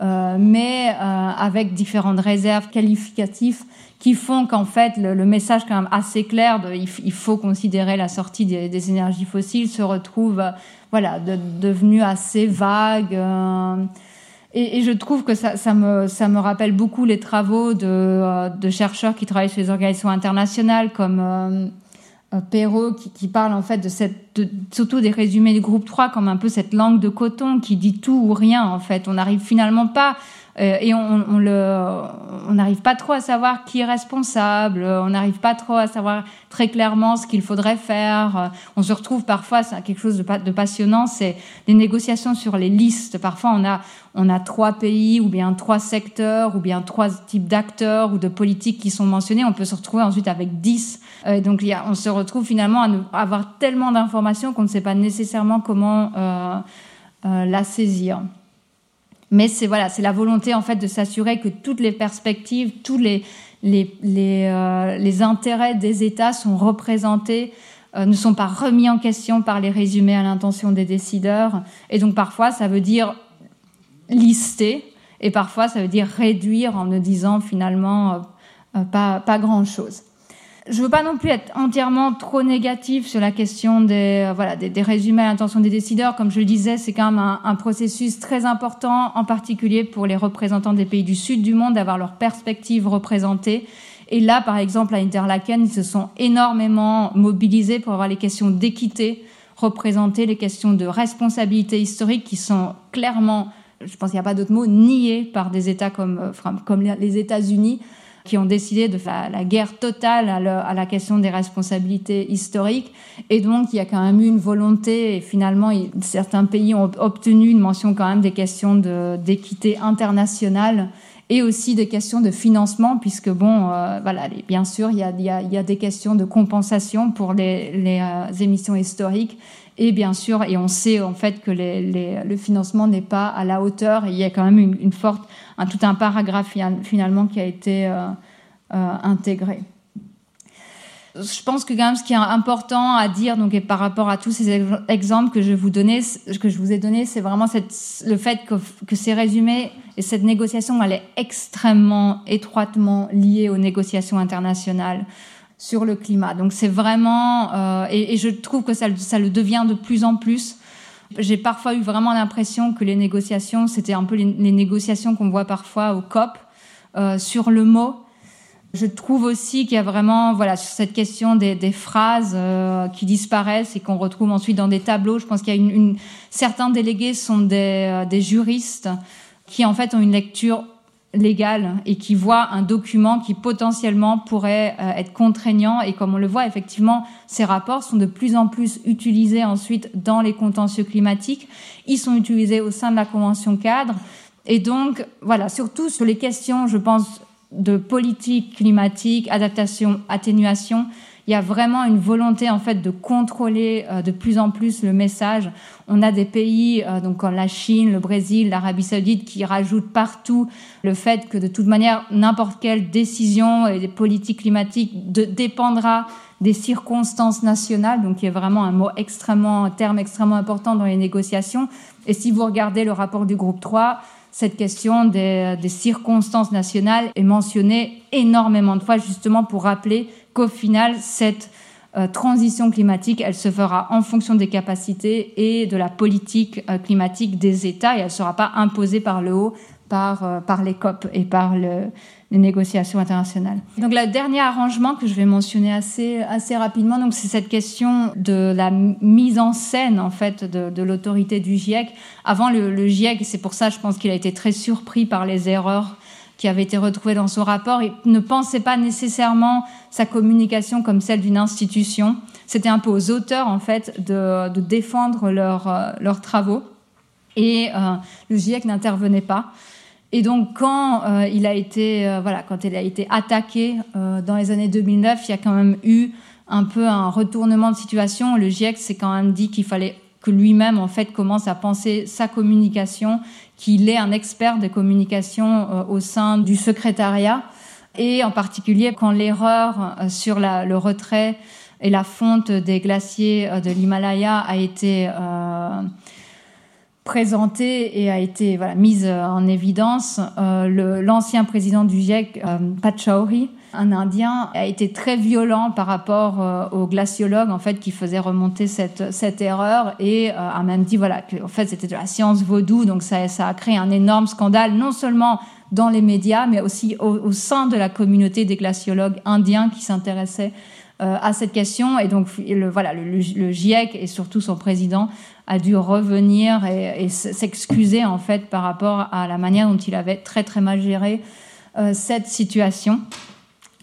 euh, mais euh, avec différentes réserves qualificatives qui font qu'en fait le, message quand même assez clair de il, faut considérer la sortie des, énergies fossiles se retrouve voilà, de, devenu assez vague. Euh, et, je trouve que ça, ça, me, ça me rappelle beaucoup les travaux de, euh, de chercheurs qui travaillent sur les organisations internationales comme euh, euh Perrault qui, qui, parle en fait de cette, surtout des résumés du groupe 3 comme un peu cette langue de coton qui dit tout ou rien en fait. On n'arrive finalement pas euh, et on, on le, on n'arrive pas trop à savoir qui est responsable, on n'arrive pas trop à savoir très clairement ce qu'il faudrait faire. On se retrouve parfois, c'est quelque chose de, passionnant, c'est les négociations sur les listes. Parfois, on a, on a trois pays ou bien trois secteurs ou bien trois types d'acteurs ou de politiques qui sont mentionnés. On peut se retrouver ensuite avec dix. Euh, donc, y a, on se retrouve finalement à, nous, à avoir tellement d'informations qu'on ne sait pas nécessairement comment euh, euh, la saisir. Mais c'est voilà, c'est la volonté en fait de s'assurer que toutes les perspectives, tous les les les, euh, les intérêts des États sont représentés ne sont pas remis en question par les résumés à l'intention des décideurs. Et donc parfois, ça veut dire lister, et parfois, ça veut dire réduire en ne disant finalement pas, pas grand-chose je veux pas non plus être entièrement trop négatif sur la question des euh, voilà des, résumés à l'intention des décideurs. Comme je le disais, c'est quand même un, processus très important, en particulier pour les représentants des pays du sud du monde, d'avoir leur perspective représentée. Et là, par exemple, à Interlaken, ils se sont énormément mobilisés pour avoir les questions d'équité représentées, les questions de responsabilité historique qui sont clairement, je pense qu'il n'y a pas d'autre mot, niées par des États comme, euh, comme les États-Unis qui ont décidé de faire la guerre totale à, la question des responsabilités historiques. Et donc, il y a quand même eu une volonté, et finalement, certains pays ont obtenu une mention quand même des questions d'équité internationale et aussi des questions de financement, puisque bon, euh, voilà, bien sûr, il y, a, des questions de compensation pour les, euh, émissions historiques, et bien sûr, et on sait en fait que le financement n'est pas à la hauteur, il y a quand même une, une forte tout un paragraphe finalement qui a été euh, euh, intégré. Je pense que quand même ce qui est important à dire donc et par rapport à tous ces exemples que je vous ai donnés, c'est vraiment le fait que, ces résumés et cette négociation elle est extrêmement étroitement liée aux négociations internationales sur le climat. Donc c'est vraiment euh, et, je trouve que ça le devient de plus en plus j'ai parfois eu vraiment l'impression que les négociations, c'était un peu les, négociations qu'on voit parfois au COP euh, sur le mot. Je trouve aussi qu'il y a vraiment, voilà, sur cette question des, des phrases euh, qui disparaissent et qu'on retrouve ensuite dans des tableaux. Je pense qu'il y a une, une, certains délégués sont des, euh, des juristes qui en fait ont une lecture légal et qui voit un document qui potentiellement pourrait euh, être contraignant. Et comme on le voit, effectivement, ces rapports sont de plus en plus utilisés ensuite dans les contentieux climatiques. Ils sont utilisés au sein de la Convention cadre. Et donc, voilà, surtout sur les questions, je pense, de politique climatique, adaptation, atténuation, il y a vraiment une volonté en fait de contrôler euh, de plus en plus le message. On a des pays euh, donc comme la Chine, le Brésil, l'Arabie Saoudite qui rajoutent partout le fait que de toute manière n'importe quelle décision et des politiques climatiques dépendra des circonstances nationales, donc y a vraiment un mot extrêmement, un terme extrêmement important dans les négociations. Et si vous regardez le rapport du groupe 3, cette question des, des, circonstances nationales est mentionnée énormément de fois justement pour rappeler qu'au final, cette euh, transition climatique, elle se fera en fonction des capacités et de la politique euh, climatique des États et elle ne sera pas imposée par le haut, par, euh, les COP et par le, les négociations internationales. Donc, le dernier arrangement que je vais mentionner assez, assez rapidement, donc c'est cette question de la mise en scène, en fait, de, de l'autorité du GIEC. Avant, le, le GIEC, c'est pour ça, je pense qu'il a été très surpris par les erreurs qui avait été retrouvé dans son rapport. Il ne pensait pas nécessairement sa communication comme celle d'une institution. C'était un peu aux auteurs, en fait, de, défendre leurs euh, leurs travaux. Et euh, le GIEC n'intervenait pas. Et donc, quand euh, il a été, voilà, quand il a été attaqué dans les années 2009, il y a quand même eu un peu un retournement de situation. Le GIEC s'est quand même dit qu'il fallait que lui-même, en fait, commence à penser sa communication qu'il est un expert de communication euh, au sein du secrétariat. Et en particulier quand l'erreur euh, sur le retrait et la fonte des glaciers euh, de l'Himalaya a été euh, présentée et a été mise en évidence, l'ancien président du GIEC, euh, Pat Chauri, un Indien, a été très violent par rapport euh, aux glaciologues en fait qui faisaient remonter cette, erreur et euh, a même dit voilà que en fait c'était de la science vaudou donc ça, ça a créé un énorme scandale non seulement dans les médias mais aussi au, sein de la communauté des glaciologues indiens qui s'intéressaient euh, à cette question et donc le, voilà le, GIEC et surtout son président a dû revenir et, s'excuser en fait par rapport à la manière dont il avait très très mal géré cette situation.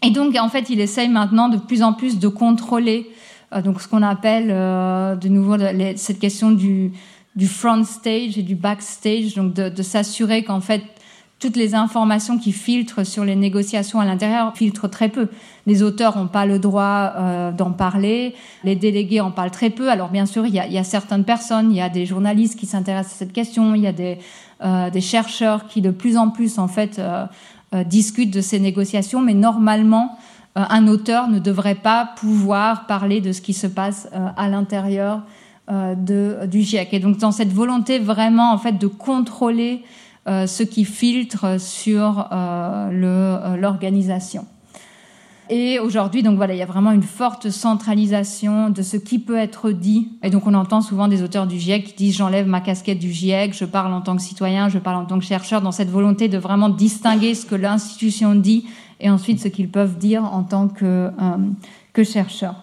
Et donc, en fait, il essaye maintenant de plus en plus de contrôler euh, donc ce qu'on appelle euh, de nouveau les, cette question du, du front stage et du backstage, donc de, de s'assurer qu'en fait toutes les informations qui filtrent sur les négociations à l'intérieur filtrent très peu. Les auteurs n'ont pas le droit euh, d'en parler, les délégués en parlent très peu. Alors bien sûr, il y a, y a certaines personnes, il y a des journalistes qui s'intéressent à cette question, il y a des, euh, des chercheurs qui de plus en plus en fait euh, euh, discutent de ces négociations, mais normalement, un auteur ne devrait pas pouvoir parler de ce qui se passe à l'intérieur de, du GIEC. Et donc dans cette volonté vraiment en fait de contrôler ce qui filtre sur l'organisation. Et aujourd'hui, donc voilà, il y a vraiment une forte centralisation de ce qui peut être dit. Et donc on entend souvent des auteurs du GIEC qui disent j'enlève ma casquette du GIEC, je parle en tant que citoyen, je parle en tant que chercheur, dans cette volonté de vraiment distinguer ce que l'institution dit et ensuite ce qu'ils peuvent dire en tant que, euh, que chercheur.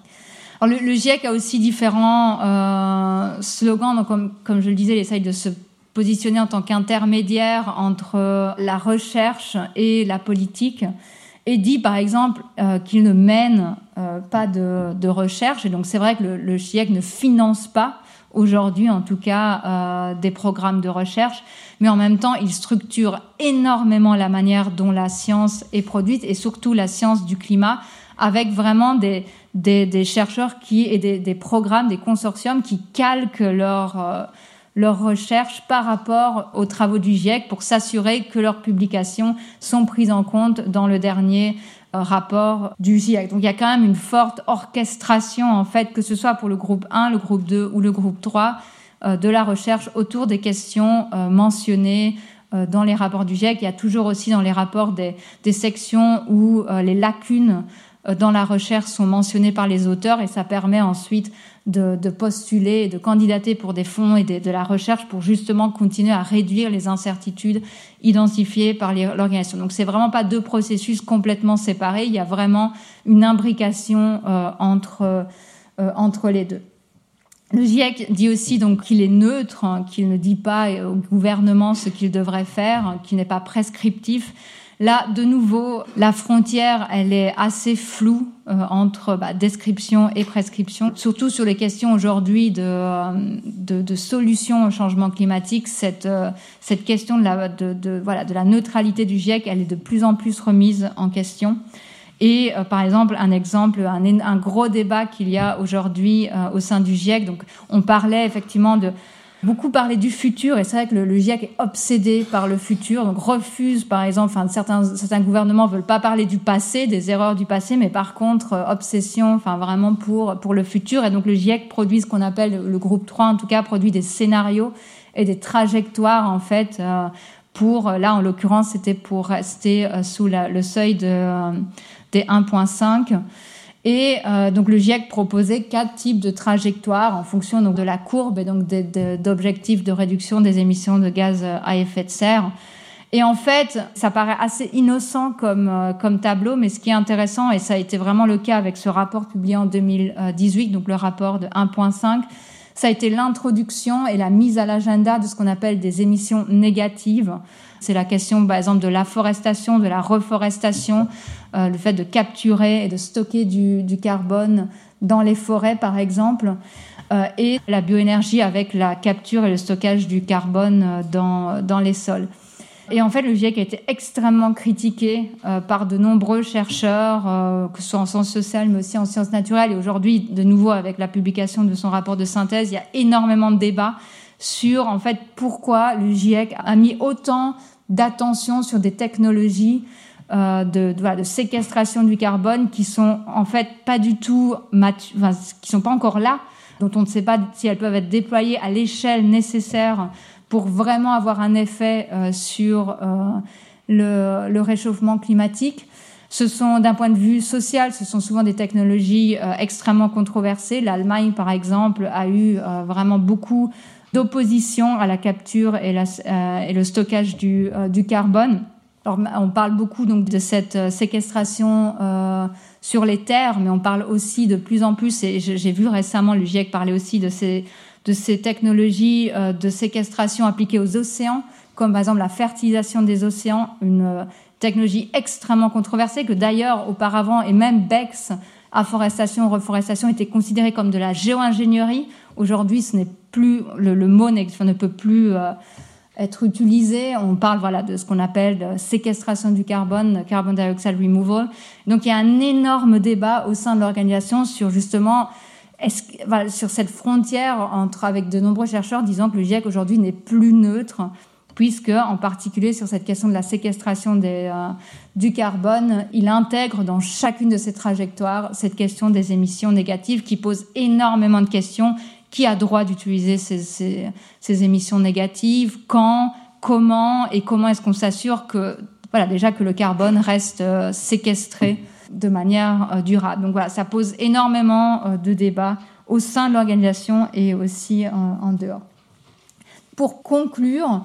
Alors le, GIEC a aussi différents euh, slogans. Donc comme, comme je le disais, il essaye de se positionner en tant qu'intermédiaire entre la recherche et la politique et dit par exemple euh, qu'il ne mène euh, pas de, de, recherche. Et donc c'est vrai que le, le, GIEC ne finance pas aujourd'hui en tout cas euh, des programmes de recherche, mais en même temps il structure énormément la manière dont la science est produite et surtout la science du climat avec vraiment des, des, des chercheurs qui et des, des, programmes, des consortiums qui calquent leur euh, leurs recherches par rapport aux travaux du GIEC pour s'assurer que leurs publications sont prises en compte dans le dernier euh, rapport du GIEC. Donc il y a quand même une forte orchestration en fait, que ce soit pour le groupe 1, le groupe 2 ou le groupe 3, euh, de la recherche autour des questions euh, mentionnées dans les rapports du GIEC. Il y a toujours aussi dans les rapports des, des sections où les lacunes dans la recherche sont mentionnées par les auteurs et ça permet ensuite de, de, postuler et de candidater pour des fonds et de, la recherche pour justement continuer à réduire les incertitudes identifiées par l'organisation. Donc c'est vraiment pas deux processus complètement séparés, il y a vraiment une imbrication euh, entre, euh, entre les deux. Le GIEC dit aussi donc qu'il est neutre, hein, qu'il ne dit pas au gouvernement ce qu'il devrait faire, hein, qu'il n'est pas prescriptif. Là, de nouveau, la frontière, elle est assez floue euh, entre bah, description et prescription, surtout sur les questions aujourd'hui de, euh, de, solutions au changement climatique. Cette, euh, cette question de la, de, voilà, de la neutralité du GIEC, elle est de plus en plus remise en question. Et par exemple, un exemple, un, un gros débat qu'il y a aujourd'hui au sein du GIEC. Donc, on parlait effectivement de beaucoup parlé du futur et c'est vrai que le, GIEC est obsédé par le futur, donc refuse par exemple, enfin certains certains gouvernements veulent pas parler du passé, des erreurs du passé, mais par contre euh, obsession, enfin vraiment pour pour le futur. Et donc le GIEC produit ce qu'on appelle le groupe 3 en tout cas produit des scénarios et des trajectoires en fait euh, pour là en l'occurrence c'était pour rester euh, sous le seuil de des 1.5 et euh, donc le GIEC proposait quatre types de trajectoires en fonction donc de la courbe et donc d'objectifs de, réduction des émissions de gaz à effet de serre. Et en fait, ça paraît assez innocent comme, euh, comme tableau, mais ce qui est intéressant, et ça a été vraiment le cas avec ce rapport publié en 2018, donc le rapport de 1.5, ça a été l'introduction et la mise à l'agenda de ce qu'on appelle des émissions négatives. C'est la question, par exemple, de l'afforestation, de la reforestation, euh, le fait de capturer et de stocker du, carbone dans les forêts, par exemple, euh, et la bioénergie avec la capture et le stockage du carbone euh, dans, dans les sols. Et en fait, le GIEC a été extrêmement critiqué par de nombreux chercheurs, que ce soit en sciences sociales, mais aussi en sciences naturelles. Et aujourd'hui, de nouveau, avec la publication de son rapport de synthèse, il y a énormément de débats sur, en fait, pourquoi le GIEC a mis autant d'attention sur des technologies euh, de, séquestration du carbone qui sont en fait pas du tout, qui sont pas encore là, dont on ne sait pas si elles peuvent être déployées à l'échelle nécessaire pour vraiment avoir un effet euh, sur euh, le, réchauffement climatique. Ce sont, d'un point de vue social, ce sont souvent des technologies extrêmement controversées. L'Allemagne, par exemple, a eu vraiment beaucoup d'opposition à la capture et, et le stockage du, du carbone. On parle beaucoup donc de cette séquestration euh, sur les terres, mais on parle aussi de plus en plus, et j'ai vu récemment le GIEC parler aussi de ces de ces technologies euh, de séquestration appliquées aux océans, comme par exemple la fertilisation des océans, une euh, technologie extrêmement controversée que d'ailleurs auparavant et même BEX, afforestation, reforestation était considérée comme de la géo-ingénierie. Aujourd'hui, ce n'est plus le, mot ne peut plus euh, être utilisé. On parle voilà de ce qu'on appelle séquestration du carbone, carbon dioxide removal. Donc il y a un énorme débat au sein de l'organisation sur justement sur cette frontière entre avec de nombreux chercheurs disant que le GIEC aujourd'hui n'est plus neutre puisque en particulier sur cette question de la séquestration euh, du carbone, il intègre dans chacune de ses trajectoires cette question des émissions négatives qui pose énormément de questions. Qui a droit d'utiliser ces, émissions négatives? Quand? Comment? Et comment est-ce qu'on s'assure que, voilà, déjà que le carbone reste euh, séquestré de manière euh, durable? Donc voilà, ça pose énormément de débats au sein de l'organisation et aussi en dehors. Pour conclure,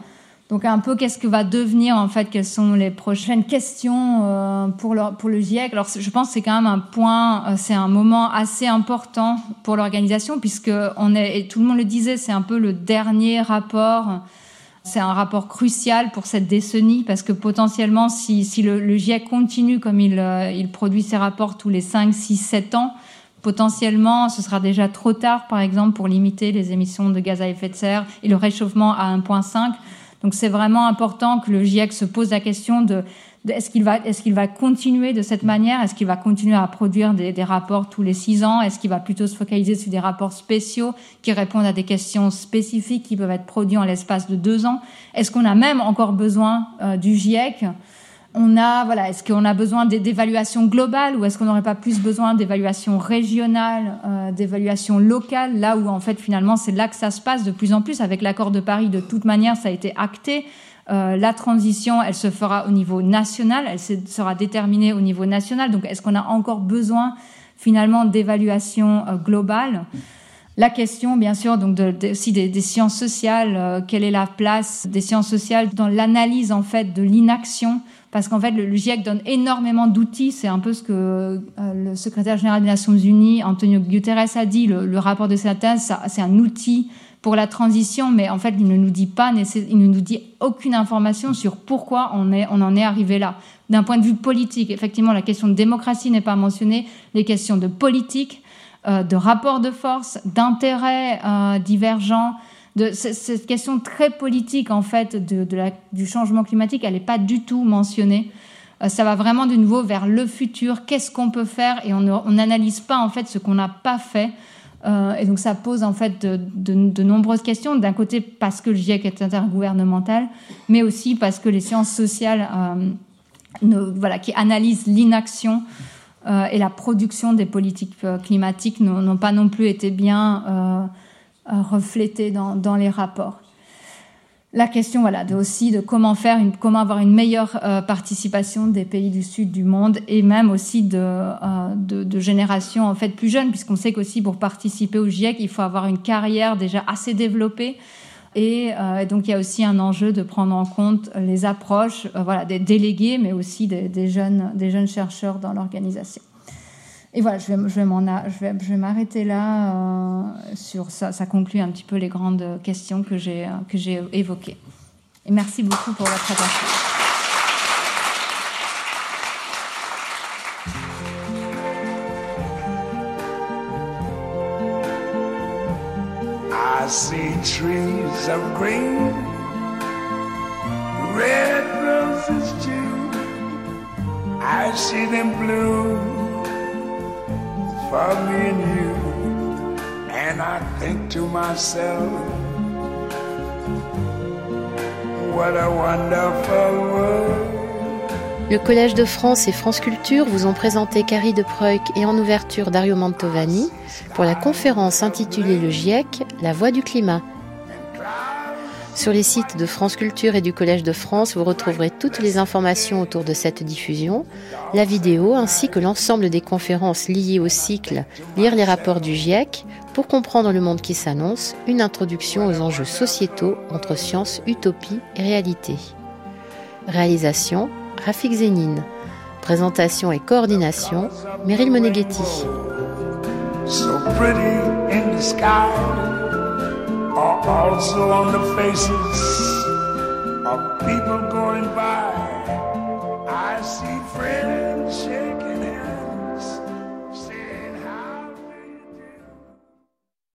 donc un peu qu'est-ce que va devenir en fait, quelles sont les prochaines questions euh, pour, le, pour le GIEC. Alors je pense que c'est quand même un point, euh, c'est un moment assez important pour l'organisation puisque on est, et tout le monde le disait, c'est un peu le dernier rapport. C'est un rapport crucial pour cette décennie parce que potentiellement, si, si le, le, GIEC continue comme il, euh, il produit ses rapports tous les 5, 6, 7 ans, potentiellement, ce sera déjà trop tard, par exemple, pour limiter les émissions de gaz à effet de serre et le réchauffement à 1,5. Donc c'est vraiment important que le GIEC se pose la question de, est-ce qu'il va, est va continuer de cette manière? Est-ce qu'il va continuer à produire des, des rapports tous les six ans? Est-ce qu'il va plutôt se focaliser sur des rapports spéciaux qui répondent à des questions spécifiques qui peuvent être produits en l'espace de deux ans? Est-ce qu'on a même encore besoin euh, du GIEC on a, voilà, est-ce qu'on a besoin d'évaluation globale ou est-ce qu'on n'aurait pas plus besoin d'évaluation régionale, euh, d'évaluation locale, là où en fait finalement c'est là que ça se passe de plus en plus avec l'accord de Paris. De toute manière, ça a été acté. Euh, la transition, elle se fera au niveau national, elle sera déterminée au niveau national. Donc, est-ce qu'on a encore besoin finalement d'évaluation euh, globale? La question, bien sûr, donc de, aussi des, des, sciences sociales, euh, quelle est la place des sciences sociales dans l'analyse en fait de l'inaction parce qu'en fait, le, GIEC donne énormément d'outils. C'est un peu ce que euh, le secrétaire général des Nations Unies, Antonio Guterres, a dit. Le, rapport de synthèse, c'est un outil pour la transition, mais en fait, il ne nous dit pas, il ne nous dit aucune information sur pourquoi on, en est arrivé là. D'un point de vue politique, effectivement, la question de démocratie n'est pas mentionnée, les questions de politique, euh, de rapport de force, d'intérêts euh, divergents, cette question très politique en fait de, du changement climatique, elle n'est pas du tout mentionnée. Euh, ça va vraiment de nouveau vers le futur. Qu'est-ce qu'on peut faire? Et on n'analyse pas en fait ce qu'on n'a pas fait. Euh, et donc ça pose en fait de, nombreuses questions. D'un côté parce que le GIEC est intergouvernemental, mais aussi parce que les sciences sociales, euh, qui analysent l'inaction et la production des politiques climatiques n'ont pas non plus été bien reflété dans, les rapports. La question voilà, aussi de comment, faire comment avoir une meilleure euh, participation des pays du sud du monde et même aussi de, euh, de, générations en fait, plus jeunes, puisqu'on sait qu'aussi pour participer au GIEC, il faut avoir une carrière déjà assez développée. Et euh, donc il y a aussi un enjeu de prendre en compte les approches voilà, des délégués, mais aussi des, jeunes, des jeunes chercheurs dans l'organisation. Et voilà, je vais, m'arrêter là euh, sur ça. Ça conclut un petit peu les grandes questions que j'ai, que j'ai évoquées. Et merci beaucoup pour votre attention. I see trees of green. Le Collège de France et France Culture vous ont présenté Carrie de Preuc et en ouverture Dario Mantovani pour la conférence intitulée Le GIEC, la voix du climat. Sur les sites de France Culture et du Collège de France, vous retrouverez toutes les informations autour de cette diffusion, la vidéo ainsi que l'ensemble des conférences liées au cycle Lire les rapports du GIEC pour comprendre le monde qui s'annonce, une introduction aux enjeux sociétaux entre science, utopie et réalité. Réalisation Rafik Zénine. Présentation et coordination Meryl Moneghetti. Are also on the faces of people going by. I see friends shaking hands.